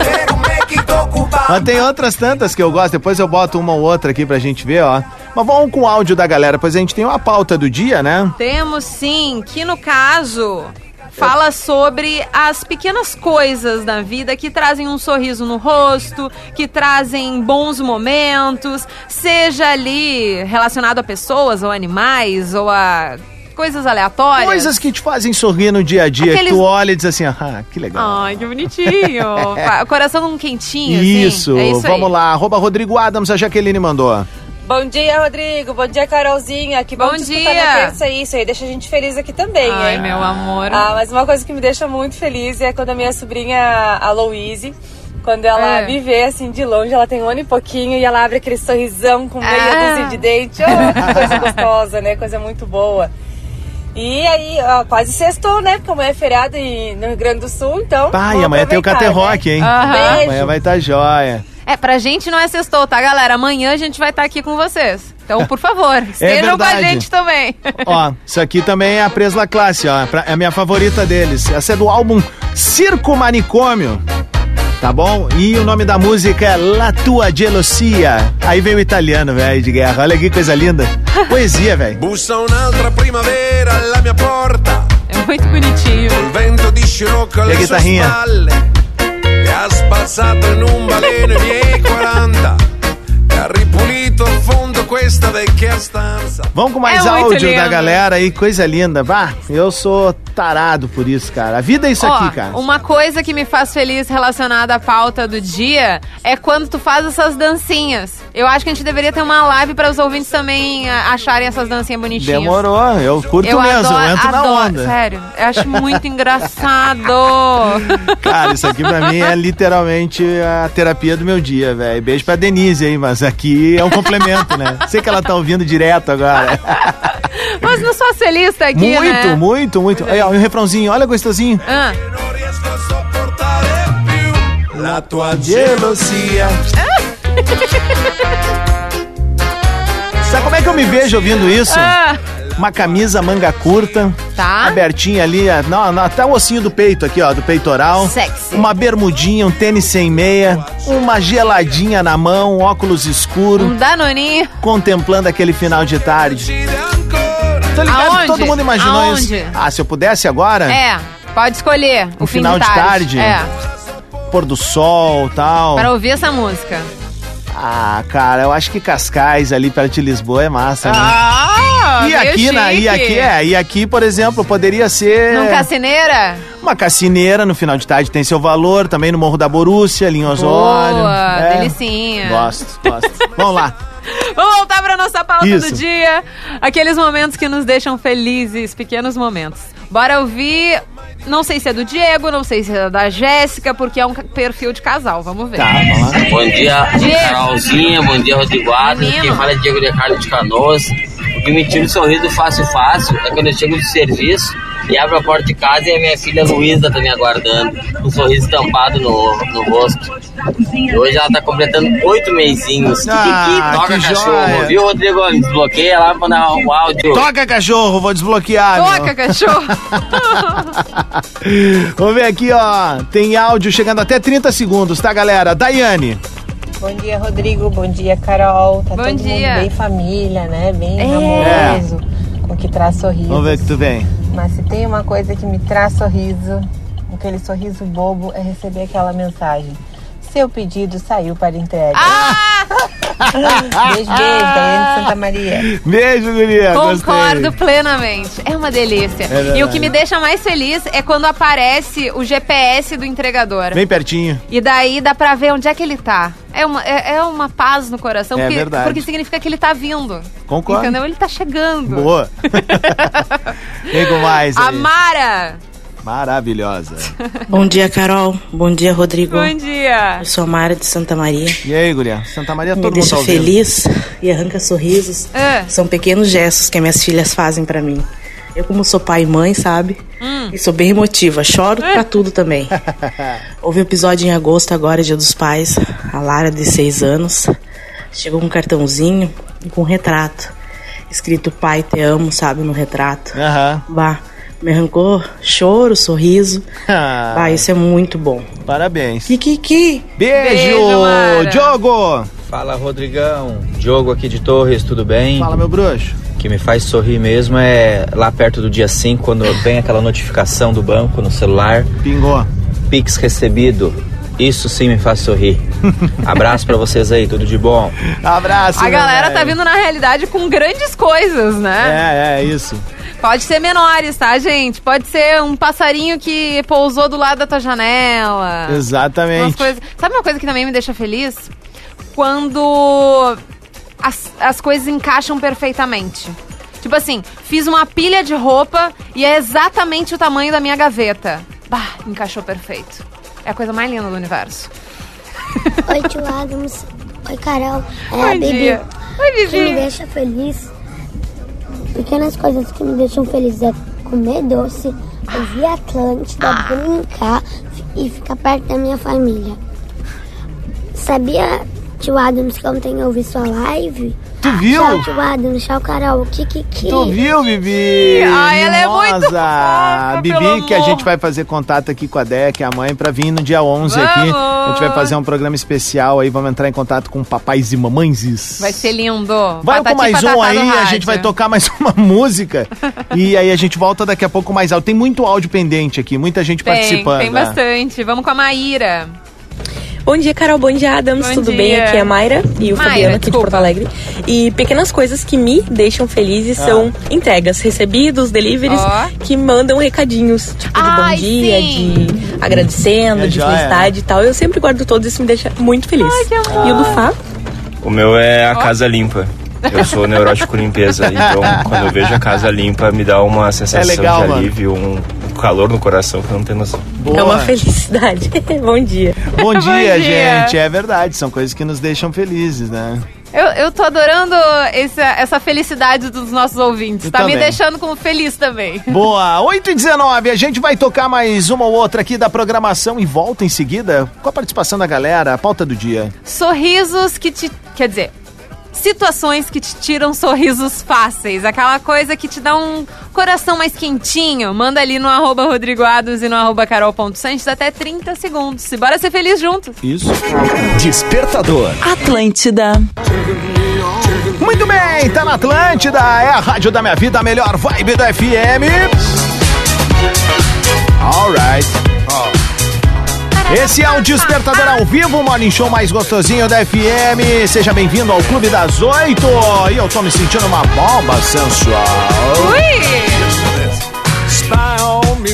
Mas tem outras tantas que eu gosto, depois eu boto uma ou outra aqui pra gente ver, ó. Mas vamos com o áudio da galera, pois a gente tem uma pauta do dia, né? Temos sim, que no caso fala sobre as pequenas coisas da vida que trazem um sorriso no rosto, que trazem bons momentos, seja ali relacionado a pessoas ou animais ou a coisas aleatórias. Coisas que te fazem sorrir no dia a dia, Aqueles- que tu olha e diz assim, ah, que legal. Ai, que bonitinho. Coração quentinho, assim. Isso, É isso vamos aí. lá, arroba Rodrigo Adams, a Jaqueline mandou. Bom dia, Rodrigo. Bom dia, Carolzinha. Que bom, Bom dia. na terça. Isso aí deixa a gente feliz aqui também, Ai, hein? meu amor. Ah, mas uma coisa que me deixa muito feliz é quando a minha sobrinha, a Louise, quando ela É. me vê assim de longe, ela tem um ano e pouquinho e ela abre aquele sorrisão com meia Ah. dúzia de dente. Oh, que coisa gostosa, né? Coisa muito boa. E aí, ó, quase sextou, né? Porque amanhã é feriado em- no Rio Grande do Sul, então. Pai, amanhã tem o Cater Rock, né? hein? Aham. Amanhã vai estar tá jóia. É, pra gente não é sextou, tá, galera? Amanhã a gente vai estar aqui com vocês. Então, por favor, estejam com a É gente também. Ó, isso aqui também é a Presla Classe, ó. É É a minha favorita deles. Essa é do álbum Circo Manicômio. Tá bom? E o nome da música é La Tua Gelosia. Aí vem o italiano, velho, de guerra. Olha que coisa linda. Poesia, velho. Bussa un'altra primavera alla mia porta. É muito bonitinho. Il vento di scirocco E a alle sue guitarrinha? spalle. Che ha spazzato in un baleno i miei 40. Che ha ripulito a fondo questa vecchia stanza. Vamos com mais É áudio da galera aí, coisa linda. Bah, eu sou tarado por isso, cara. A vida é isso Ó, aqui, cara. Uma coisa que me faz feliz relacionada à pauta do dia é quando tu faz essas dancinhas. Eu acho que a gente deveria ter uma live para os ouvintes também ah, acharem essas dancinhas bonitinhas. Demorou, eu curto Eu mesmo, adoro, eu entro na adoro, onda. Sério, eu acho muito engraçado. Cara, isso aqui pra mim é literalmente a terapia do meu dia, velho. Beijo pra Denise aí, mas aqui é um complemento, né? Sei que ela tá ouvindo direto agora. Mas não sou feliz tá aqui, muito, né? muito, muito. Aí, ó, e o refrãozinho, olha gostosinho. Ah. La tua gelosia. Sabe como é que eu me vejo ouvindo isso? Ah. Uma camisa manga curta, Tá. abertinha ali, é, não, não, até o ossinho do peito aqui, ó, do peitoral. Sexy. Uma bermudinha, um tênis sem meia, uma geladinha na mão, óculos escuros, Um danoninho. contemplando aquele final de tarde. Tô ligado que Aonde? todo mundo imaginou Aonde? isso. Ah, se eu pudesse agora, É, pode escolher o fim final de de tarde. tarde. É, pôr do sol tal. para ouvir essa música. Ah, cara, eu acho que Cascais ali perto de Lisboa é massa, né? Ah, e aqui, na, e aqui, é, e aqui, por exemplo, poderia ser Num cassineira? uma cassineira no final de tarde, tem seu valor, também no Morro da Borússia, em Osório. Boa, É. delicinha. Gosto, gosto. Vamos lá. Vamos nossa pauta Isso. do dia. Aqueles momentos que nos deixam felizes, pequenos momentos. Bora ouvir. Não sei se é do Diego, não sei se é da Jéssica, porque é um perfil de casal. Vamos ver. Tá, vamos lá. Bom dia, Diego. Carolzinha. Bom dia, Rodrigo Adams. Menino. Quem fala é Diego de Carlos de Canoas. O que me tira o sorriso fácil, fácil é quando eu chego do serviço e abro a porta de casa e a minha filha Luísa tá me aguardando, com um sorriso estampado no, no rosto. E hoje ela tá completando oito meizinhos. Ah, toca que cachorro, joia. viu, Rodrigo? Desbloqueia lá pra mandar o áudio. Toca, cachorro, vou desbloquear. meu. Toca, cachorro. Vamos ver aqui, ó. Tem áudio chegando até 30 segundos, tá, galera? Daiane. Bom dia, Rodrigo. Bom dia, Carol. Tá Bom todo dia. mundo bem família, né? Bem É. amoroso, com o que traz sorriso. Vamos ver o que tu vem. Mas se tem uma coisa que me traz sorriso, aquele sorriso bobo, é receber aquela mensagem. Seu pedido saiu para entrega. Ah! beijo, beijo, Daiane de Santa Maria. Beijo, guria. Concordo gostei. plenamente. É uma delícia. verdade. e o que me deixa mais feliz é quando aparece o GPS do entregador. Bem pertinho. E daí dá pra ver onde é que ele tá. É uma, é, é uma paz no coração. É porque, verdade. porque significa que ele tá vindo. Concordo. Entendeu? Ele tá chegando. Boa. Com mais A aí. Mara. Maravilhosa. Bom dia, Carol. Bom dia, Rodrigo. Bom dia. Eu sou a Mara de Santa Maria. E aí, guria? Santa Maria Me todo mundo deixa tá feliz e arranca sorrisos. É. São pequenos gestos que minhas filhas fazem pra mim. Eu, como sou pai e mãe, sabe? Hum. E sou bem emotiva. Choro pra tudo também. Houve um episódio em agosto, agora, Dia dos Pais. A Lara, de seis anos, chegou com um cartãozinho e com um retrato. Escrito Pai, te amo, sabe? No retrato. Aham. Bah, me arrancou choro, sorriso. Ah, Bah, isso é muito bom. Parabéns. Kikiki. Beijo, Beijo, Mara. Diogo. Fala, Rodrigão. Diogo aqui de Torres, tudo bem? Fala, meu bruxo. O que me faz sorrir mesmo é lá perto do dia 5, quando vem aquela notificação do banco no celular. Pingou. Pix recebido. Isso sim me faz sorrir. Abraço pra vocês aí, tudo de bom. Abraço. A galera tá velho. vindo na realidade com grandes coisas, né? É, é, isso. Pode ser menores, tá, gente? Pode ser um passarinho que pousou do lado da tua janela. Exatamente. Umas coisas- Sabe uma coisa que também me deixa feliz? Quando as, as coisas encaixam perfeitamente. Tipo assim, fiz uma pilha de roupa e é exatamente o tamanho da minha gaveta. Bah, encaixou perfeito. É a coisa mais linda do universo. Oi, tio Adams. Oi, Carol. É Bom a Bibi. Oi, Bibi. O que me deixa feliz. Pequenas coisas que me deixam feliz é comer doce, ouvir Atlântida, Ah. brincar e ficar perto da minha família. Sabia, tio Adams, que ontem eu vi sua live? Tu viu? Tchau, tio Adam. Tchau, Carol. Kikiki. Tu viu, Bibi? Ai, ela é muito fofa, Bibi, que a gente vai fazer contato aqui com a Dé, que é a mãe, pra vir no dia 11 aqui. A gente vai fazer um programa especial aí, vamos entrar em contato com papais e mamães. Vai ser lindo. Vai Patati com mais um aí, no a gente vai tocar mais uma música. e aí a gente volta daqui a pouco mais alto. Tem muito áudio pendente aqui, muita gente Tem, participando. tem né? bastante. Vamos com a Maíra. Bom dia, Carol. Bom dia, Adams. Bom Tudo dia. bem? Aqui é a Mayra e o Mayra, Fabiano aqui de Porto Alegre. E pequenas coisas que me deixam felizes são entregas, recebidos, deliveries Ó. que mandam recadinhos, tipo de bom dia, de agradecendo, É de felicidade e tal. Eu sempre guardo todos, isso me deixa muito feliz. E o do Fá? O meu é a casa limpa. Eu sou neurótico limpeza, então quando eu vejo a casa limpa me dá uma sensação É legal, de alívio, um calor no coração que eu não tenho noção. É uma felicidade. bom dia. Bom dia, dia. gente. É verdade, são coisas que nos deixam felizes, né? Eu, eu tô adorando essa, essa felicidade dos nossos ouvintes. Eu tá me também. deixando como feliz também. Boa, 8 e 19 a gente vai tocar mais uma ou outra aqui da programação e volta em seguida com a participação da galera, a pauta do dia. Sorrisos que te. Quer dizer. Situações que te tiram sorrisos fáceis. Aquela coisa que te dá um coração mais quentinho. Manda ali no arroba Rodrigo Adams e no arroba carol.santos até 30 segundos. E bora ser feliz juntos. Isso. Despertador. Atlântida. Muito bem, tá na Atlântida, é a rádio da minha vida, a melhor vibe da FM. Alright. Esse é o Despertador ao vivo, o morning show mais gostosinho da FM. Seja bem-vindo ao Clube das Oito. E eu tô me sentindo uma bomba sensual.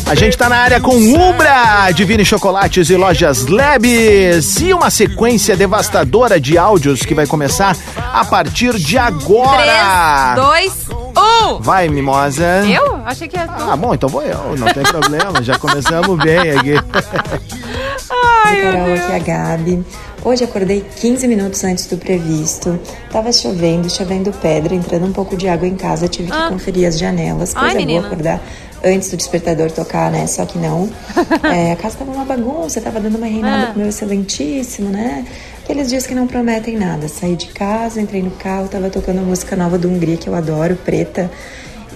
A gente tá na área com Ubra, Divine Chocolates e Lojas Lebes. E uma sequência devastadora de áudios que vai começar a partir de agora. 3, 2, 1. Vai, mimosa. Eu? Achei que ia. Ah, bom, então vou eu, não tem problema, já começamos bem aqui. Oi, Carol, aqui é a Gabi. Hoje acordei 15 minutos antes do previsto. Tava chovendo, chovendo pedra, entrando um pouco de água em casa, tive que conferir as janelas. Ai, Coisa boa menina. acordar antes do despertador tocar, né? Só que não. É, a casa tava uma bagunça, tava dando uma reinada Ah. pro meu excelentíssimo, né? Aqueles dias que não prometem nada. Saí de casa, entrei no carro, tava tocando a música nova do Hungria, que eu adoro, preta.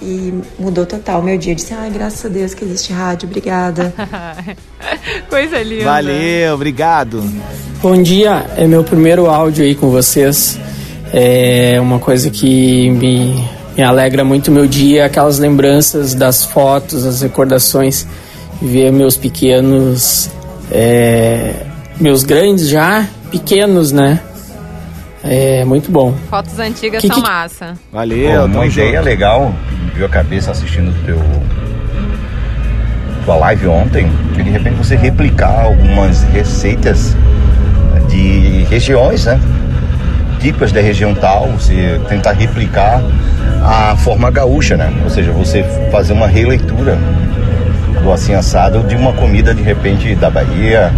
E mudou total meu dia. Eu disse, ai, graças a Deus que existe rádio, obrigada. Coisa linda. Valeu, obrigado. Bom dia, é meu primeiro áudio aí com vocês. É uma coisa que me, me alegra muito meu dia, aquelas lembranças das fotos, as recordações, ver meus pequenos, é, meus grandes já, pequenos, né? É muito bom. Fotos antigas Que- são que- massa. Valeu, Pô, uma ideia legal, viu a cabeça assistindo teu tua live ontem, que de repente você replicar algumas receitas de regiões, né? Típicas da região tal, você tentar replicar a forma gaúcha, né? Ou seja, você fazer uma releitura do assim assado de uma comida de repente da Bahia,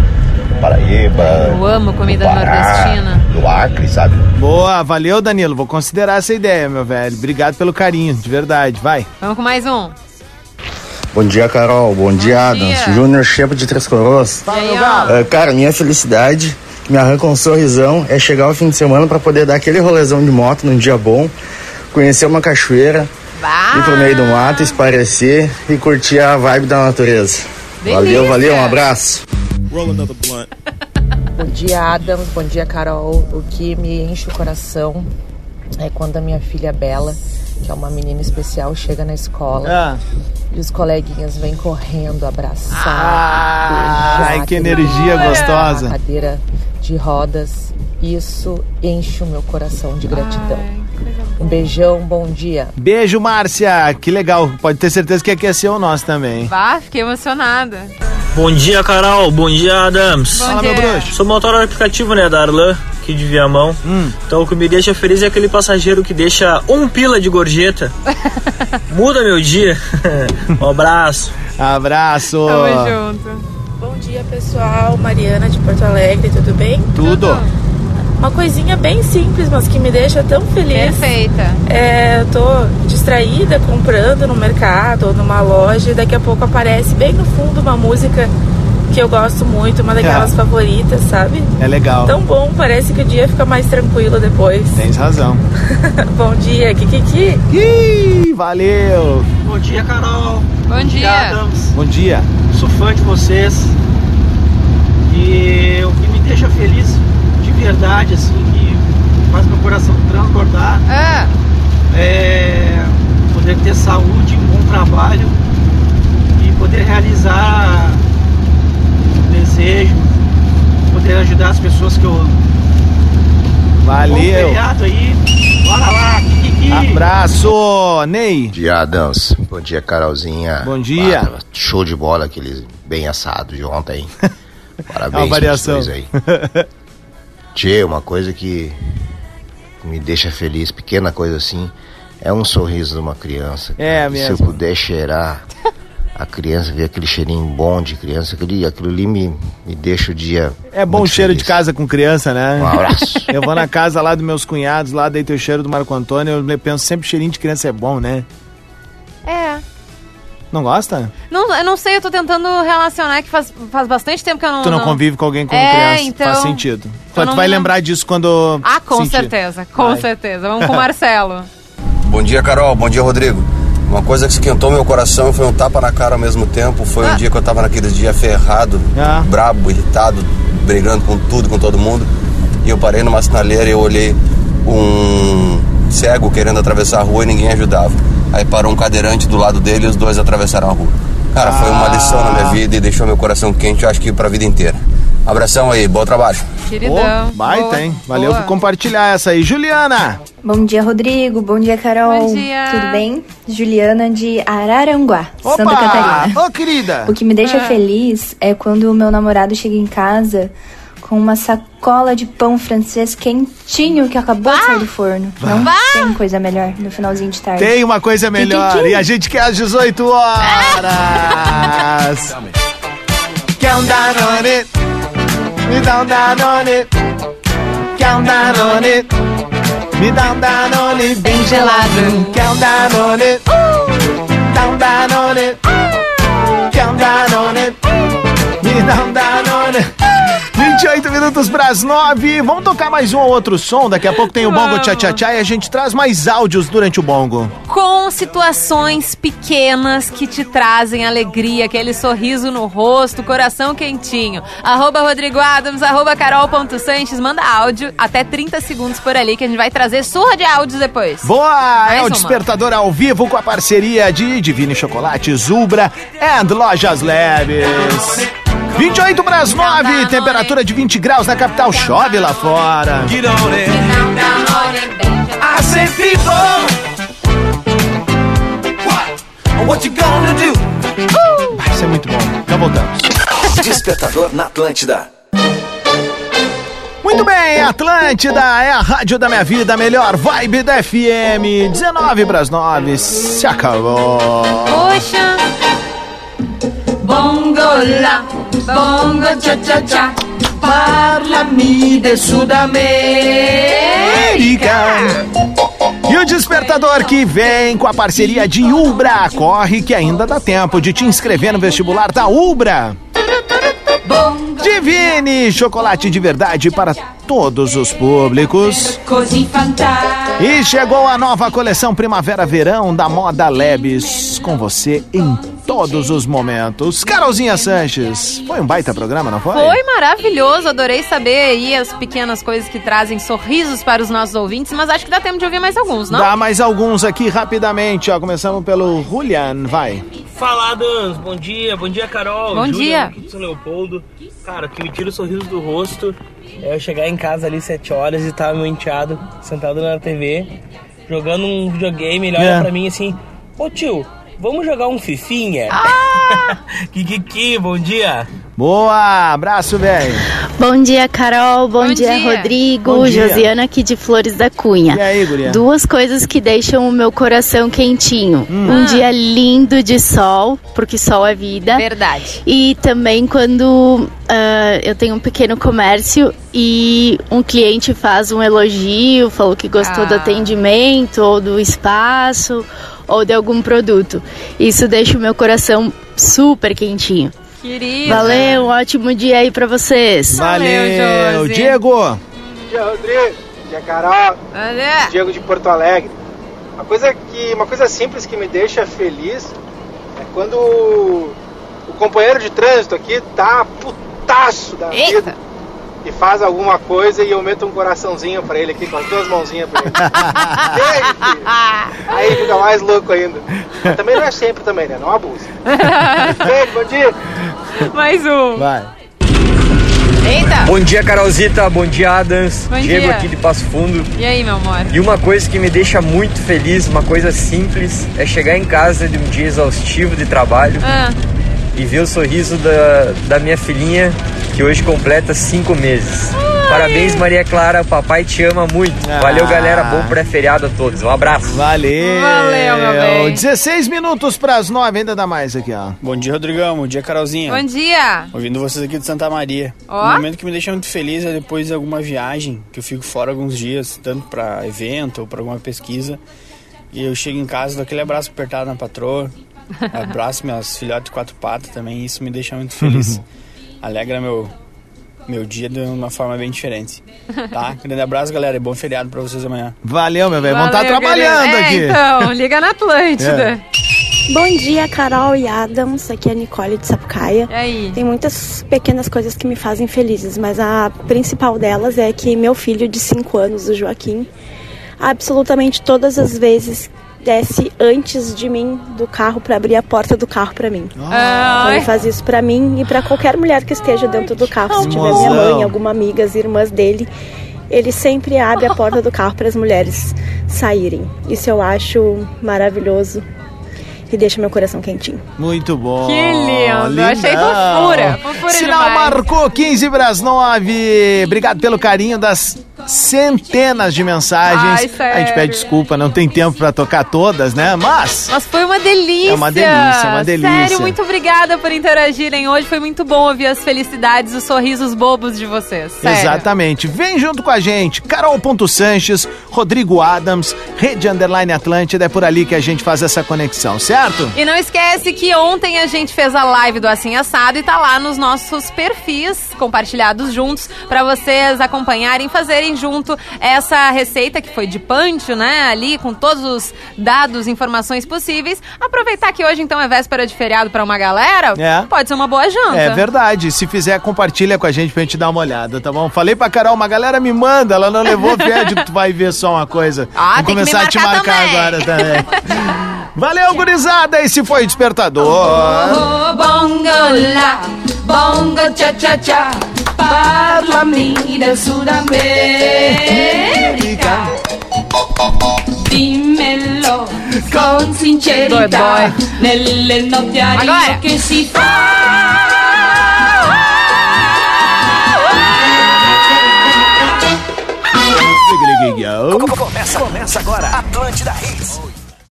Paraíba, Eu amo comida do Pará, nordestina. do Acre, sabe? Boa, valeu, Danilo. Vou considerar essa ideia, meu velho. Obrigado pelo carinho, de verdade. Vai. Vamos com mais um. Bom dia, Carol. Bom, dia, Adams. Júnior Chepo de Três Coroas. Fala, meu galo. Ah, cara, minha felicidade, me arranca um sorrisão, é chegar ao fim de semana pra poder dar aquele rolezão de moto num dia bom, conhecer uma cachoeira, ir pro meio do mato, esparecer e curtir a vibe da natureza. Valeu, Delícia. valeu, um abraço. Bom dia, Adams. Bom dia, Carol. O que me enche o coração é quando a minha filha Bela, que é uma menina especial, chega na escola Ah. e os coleguinhas vêm correndo abraçar. Ah, beijar, ai, que energia gostosa. a Cadeira de rodas. Isso enche o meu coração de gratidão. Um beijão, bom dia. Beijo, Márcia. Que legal. Pode ter certeza que aqui é o nosso também. Vá, fiquei emocionada. Bom dia, Carol. Bom dia, Adams. Bom Fala, meu dia. bruxo. Sou motor aplicativo, né, da Arlan, aqui de Viamão. Então o que me deixa feliz é aquele passageiro que deixa um pila de gorjeta. Muda meu dia. um abraço. Abraço. Bom dia, pessoal. Mariana de Porto Alegre, tudo bem? Tudo. Uma coisinha bem simples, mas que me deixa tão feliz. Perfeita. É, eu tô distraída comprando no mercado ou numa loja e daqui a pouco aparece bem no fundo uma música que eu gosto muito, uma daquelas É. favoritas, sabe? É legal. Tão bom, parece que o dia fica mais tranquilo depois. Tens razão. bom dia, Kikiki. Ih, valeu. Bom dia, Carol. Bom dia. Adams. Bom dia. Sou fã de vocês. E o que me deixa feliz verdade, assim, que faz meu coração transbordar, Ah, é poder ter saúde, um bom trabalho e poder realizar desejos, poder ajudar as pessoas que eu. Bom Valeu. feriado aí. Bora lá. Abraço, Ney. Bom dia, Adams. Bom dia, Carolzinha. Bom dia. Ah, show de bola, aquele bem assado de ontem. É Parabéns uma variação. aí. Tchê, uma coisa que me deixa feliz, pequena coisa assim, é um sorriso de uma criança. É cara. Se eu mesmo. puder cheirar a criança, ver aquele cheirinho bom de criança, aquele, aquilo ali me, me deixa o dia. É bom o cheiro feliz. de casa com criança, né? Um abraço. Eu vou na casa lá dos meus cunhados, lá deito o cheiro do Marco Antônio, eu penso sempre cheirinho de criança é bom, né? É. Não gosta? Não, eu não sei, eu tô tentando relacionar que faz, faz bastante tempo que eu não. tu não, convive com alguém como É, criança. então- Faz sentido. eu Tu não vai me- lembrar disso quando. Ah, com sentir. certeza, com Vai. certeza. Vamos com o Marcelo. Bom dia, Carol. Bom dia, Rodrigo. Uma coisa que esquentou meu coração foi um tapa na cara ao mesmo tempo. Foi um dia que eu tava naquele dia ferrado, brabo, irritado, brigando com tudo, com todo mundo. E eu parei numa sinaleira e eu olhei um cego querendo atravessar a rua e ninguém ajudava. Aí parou um cadeirante do lado dele e os dois atravessaram a rua. Cara, foi uma lição na minha vida e deixou meu coração quente, eu acho que pra vida inteira. Abração aí, bom trabalho. Queridão. Ô, baita, hein? Valeu Boa. por compartilhar essa aí. Juliana! Bom dia, Rodrigo. Bom dia, Carol. Bom dia. Tudo bem? Juliana de Araranguá, Santa Opa! Catarina. Ô, querida! O que me deixa Ah. feliz é quando o meu namorado chega em casa com uma sacola de pão francês quentinho que acabou de sair do forno. Não tem coisa melhor no finalzinho de tarde. Tem uma coisa melhor. Kikiki. E a gente quer às 18 horas. Quer um Danone? Me dá um Danone. Quer um Danone? Me dá um Danone bem gelado. Quer um Danone? Dá um Danone. Quer um Danone? Me dá um Danone. 28 minutos para as 9. Vamos tocar mais um ou outro som. Daqui a pouco tem o Bongo. Tchá Tchá Tchá e a gente traz mais áudios durante o Bongo. Com situações pequenas que te trazem alegria, aquele sorriso no rosto, coração quentinho. Arroba Rodrigo Adams, arroba Carol.Sanches, manda áudio, até 30 segundos por ali, que a gente vai trazer surra de áudios depois. Boa! Mais é o uma. Despertador ao vivo com a parceria de Divine Chocolate, Zubra e Lojas Leves. 28 para as 9, temperatura de 20 graus na capital, chove lá fora. Do? Vai ser muito bom. Já voltamos. Despertador na Atlântida. Muito bem, Atlântida é a rádio da minha vida, a melhor vibe da FM. 19 para as 9, se acabou. Poxa! Bongo lá, bongo tchá tchá tchá. Parlami de Sudamérica. E o despertador que vem com a parceria de Ubra. Corre que ainda dá tempo de te inscrever no vestibular da Ubra. Divine, chocolate de verdade para todos os públicos. E chegou a nova coleção Primavera-Verão da Moda Lebes, com você em todos os momentos. Carolzinha Sanches, foi um baita programa, não foi? Foi maravilhoso, adorei saber aí as pequenas coisas que trazem sorrisos para os nossos ouvintes, mas acho que dá tempo de ouvir mais alguns, não? Dá mais alguns aqui rapidamente, ó. Começamos pelo Julian, vai. Fala, Adams. Bom dia, bom dia, Carol. Bom Júlia, dia. aqui de São Leopoldo. Cara, que me tira o sorriso do rosto é eu chegar em casa ali 7 horas e tá meu enteado sentado na TV, jogando um videogame, ele olha É. pra mim assim, ô tio, vamos jogar um fifinha? Ah! Kikiki, bom dia. Boa, abraço, velho. Bom dia, Carol. Bom, Bom dia, dia. Rodrigo. Bom dia. Josiana aqui de Flores da Cunha. E aí, guria? Duas coisas que deixam o meu coração quentinho. Hum. Um Ah. dia lindo de sol, porque sol é vida. Verdade. E também quando ah, eu tenho um pequeno comércio e um cliente faz um elogio, falou que gostou Ah. do atendimento ou do espaço ou de algum produto. Isso deixa o meu coração super quentinho. Querida. Valeu, um ótimo dia aí pra vocês. Valeu, Diego. Bom dia, Rodrigo. Bom dia, Carol. Diego de Porto Alegre. Uma coisa, que, uma coisa simples que me deixa feliz é quando o, o companheiro de trânsito aqui tá putaço da vida e faz alguma coisa e eu meto um coraçãozinho pra ele aqui com as duas mãozinhas pra ele. E aí, fica mais louco ainda. Mas também não é sempre também, né? Não abusa. Beijo, bom dia. Mais um. Vai. Eita. Bom dia, Carolzita. Bom dia, Adams. Bom Diego dia. aqui de Passo Fundo. E aí, meu amor? E uma coisa que me deixa muito feliz, uma coisa simples, é chegar em casa de um dia exaustivo de trabalho Ah, e ver o sorriso da, da minha filhinha, que hoje completa cinco meses. Parabéns, Maria Clara. O papai te ama muito. Valeu, galera. Bom pré-feriado a todos. Um abraço. Valeu. Valeu, meu bem. 16 minutos pras 9, ainda dá mais aqui, ó. Bom dia, Rodrigão. Bom dia, Carolzinha. Bom dia. Ouvindo vocês aqui de Santa Maria. Ó. Um momento que me deixa muito feliz é depois de alguma viagem, que eu fico fora alguns dias, tanto pra evento ou pra alguma pesquisa. E eu chego em casa, dou aquele abraço apertado na patroa, abraço minhas filhotes de quatro patas também, isso me deixa muito feliz. Alegra meu, meu dia de uma forma bem diferente. Tá? Grande abraço, galera, e bom feriado pra vocês amanhã. Valeu, meu velho. Vamos estar Valeu, trabalhando querido. aqui. É, então, liga na Atlântida. Bom dia, Carol e Adams. Aqui é a Nicole de Sapucaia. E aí? Tem muitas pequenas coisas que me fazem felizes, mas a principal delas é que meu filho de 5 anos, o Joaquim, absolutamente todas as vezes desce antes de mim do carro para abrir a porta do carro para mim. Ai. Então ele faz isso para mim e para qualquer mulher que esteja dentro do carro, se tiver minha mãe, alguma amiga, as irmãs dele, ele sempre abre a porta do carro para as mulheres saírem. Isso eu acho maravilhoso e deixa meu coração quentinho. Muito bom. Que lindo, achei Lindão. fofura, fofura Sinal demais. marcou 15 para as 9. Obrigado pelo carinho das centenas de mensagens. Ai. A gente pede desculpa, não tem tempo para tocar todas, né? Mas Mas foi uma delícia. É uma delícia, uma delícia. Sério, muito obrigada por interagirem hoje. Foi muito bom ouvir as felicidades, os sorrisos bobos de vocês. Sério. Exatamente. Vem junto com a gente. Carol.Sanches, Rodrigo Adams, Rede Underline Atlântida. É por ali que a gente faz essa conexão, certo? E não esquece que ontem a gente fez a live do Assim Assado e tá lá nos nossos perfis compartilhados juntos pra vocês acompanharem, fazerem junto essa receita que foi de pancho, né? Ali com todos os dados, informações possíveis. Aproveitar que hoje então é véspera de feriado pra uma galera, É. pode ser uma boa janta. É verdade. Se fizer, compartilha com a gente pra gente dar uma olhada, tá bom? Falei pra Carol, uma galera me manda, ela não levou fé de que tu vai ver só uma coisa. Ah, Vou tem que me começar a te marcar também. agora também. Valeu, gurizada! Esse foi o Despertador. Oh, bongo la, bongo cha cha cha, parlami del Sud America. Dimmelo con sincerità, nelle notti a Agora. che si fa. Começa, começa agora. Atlântida Hits.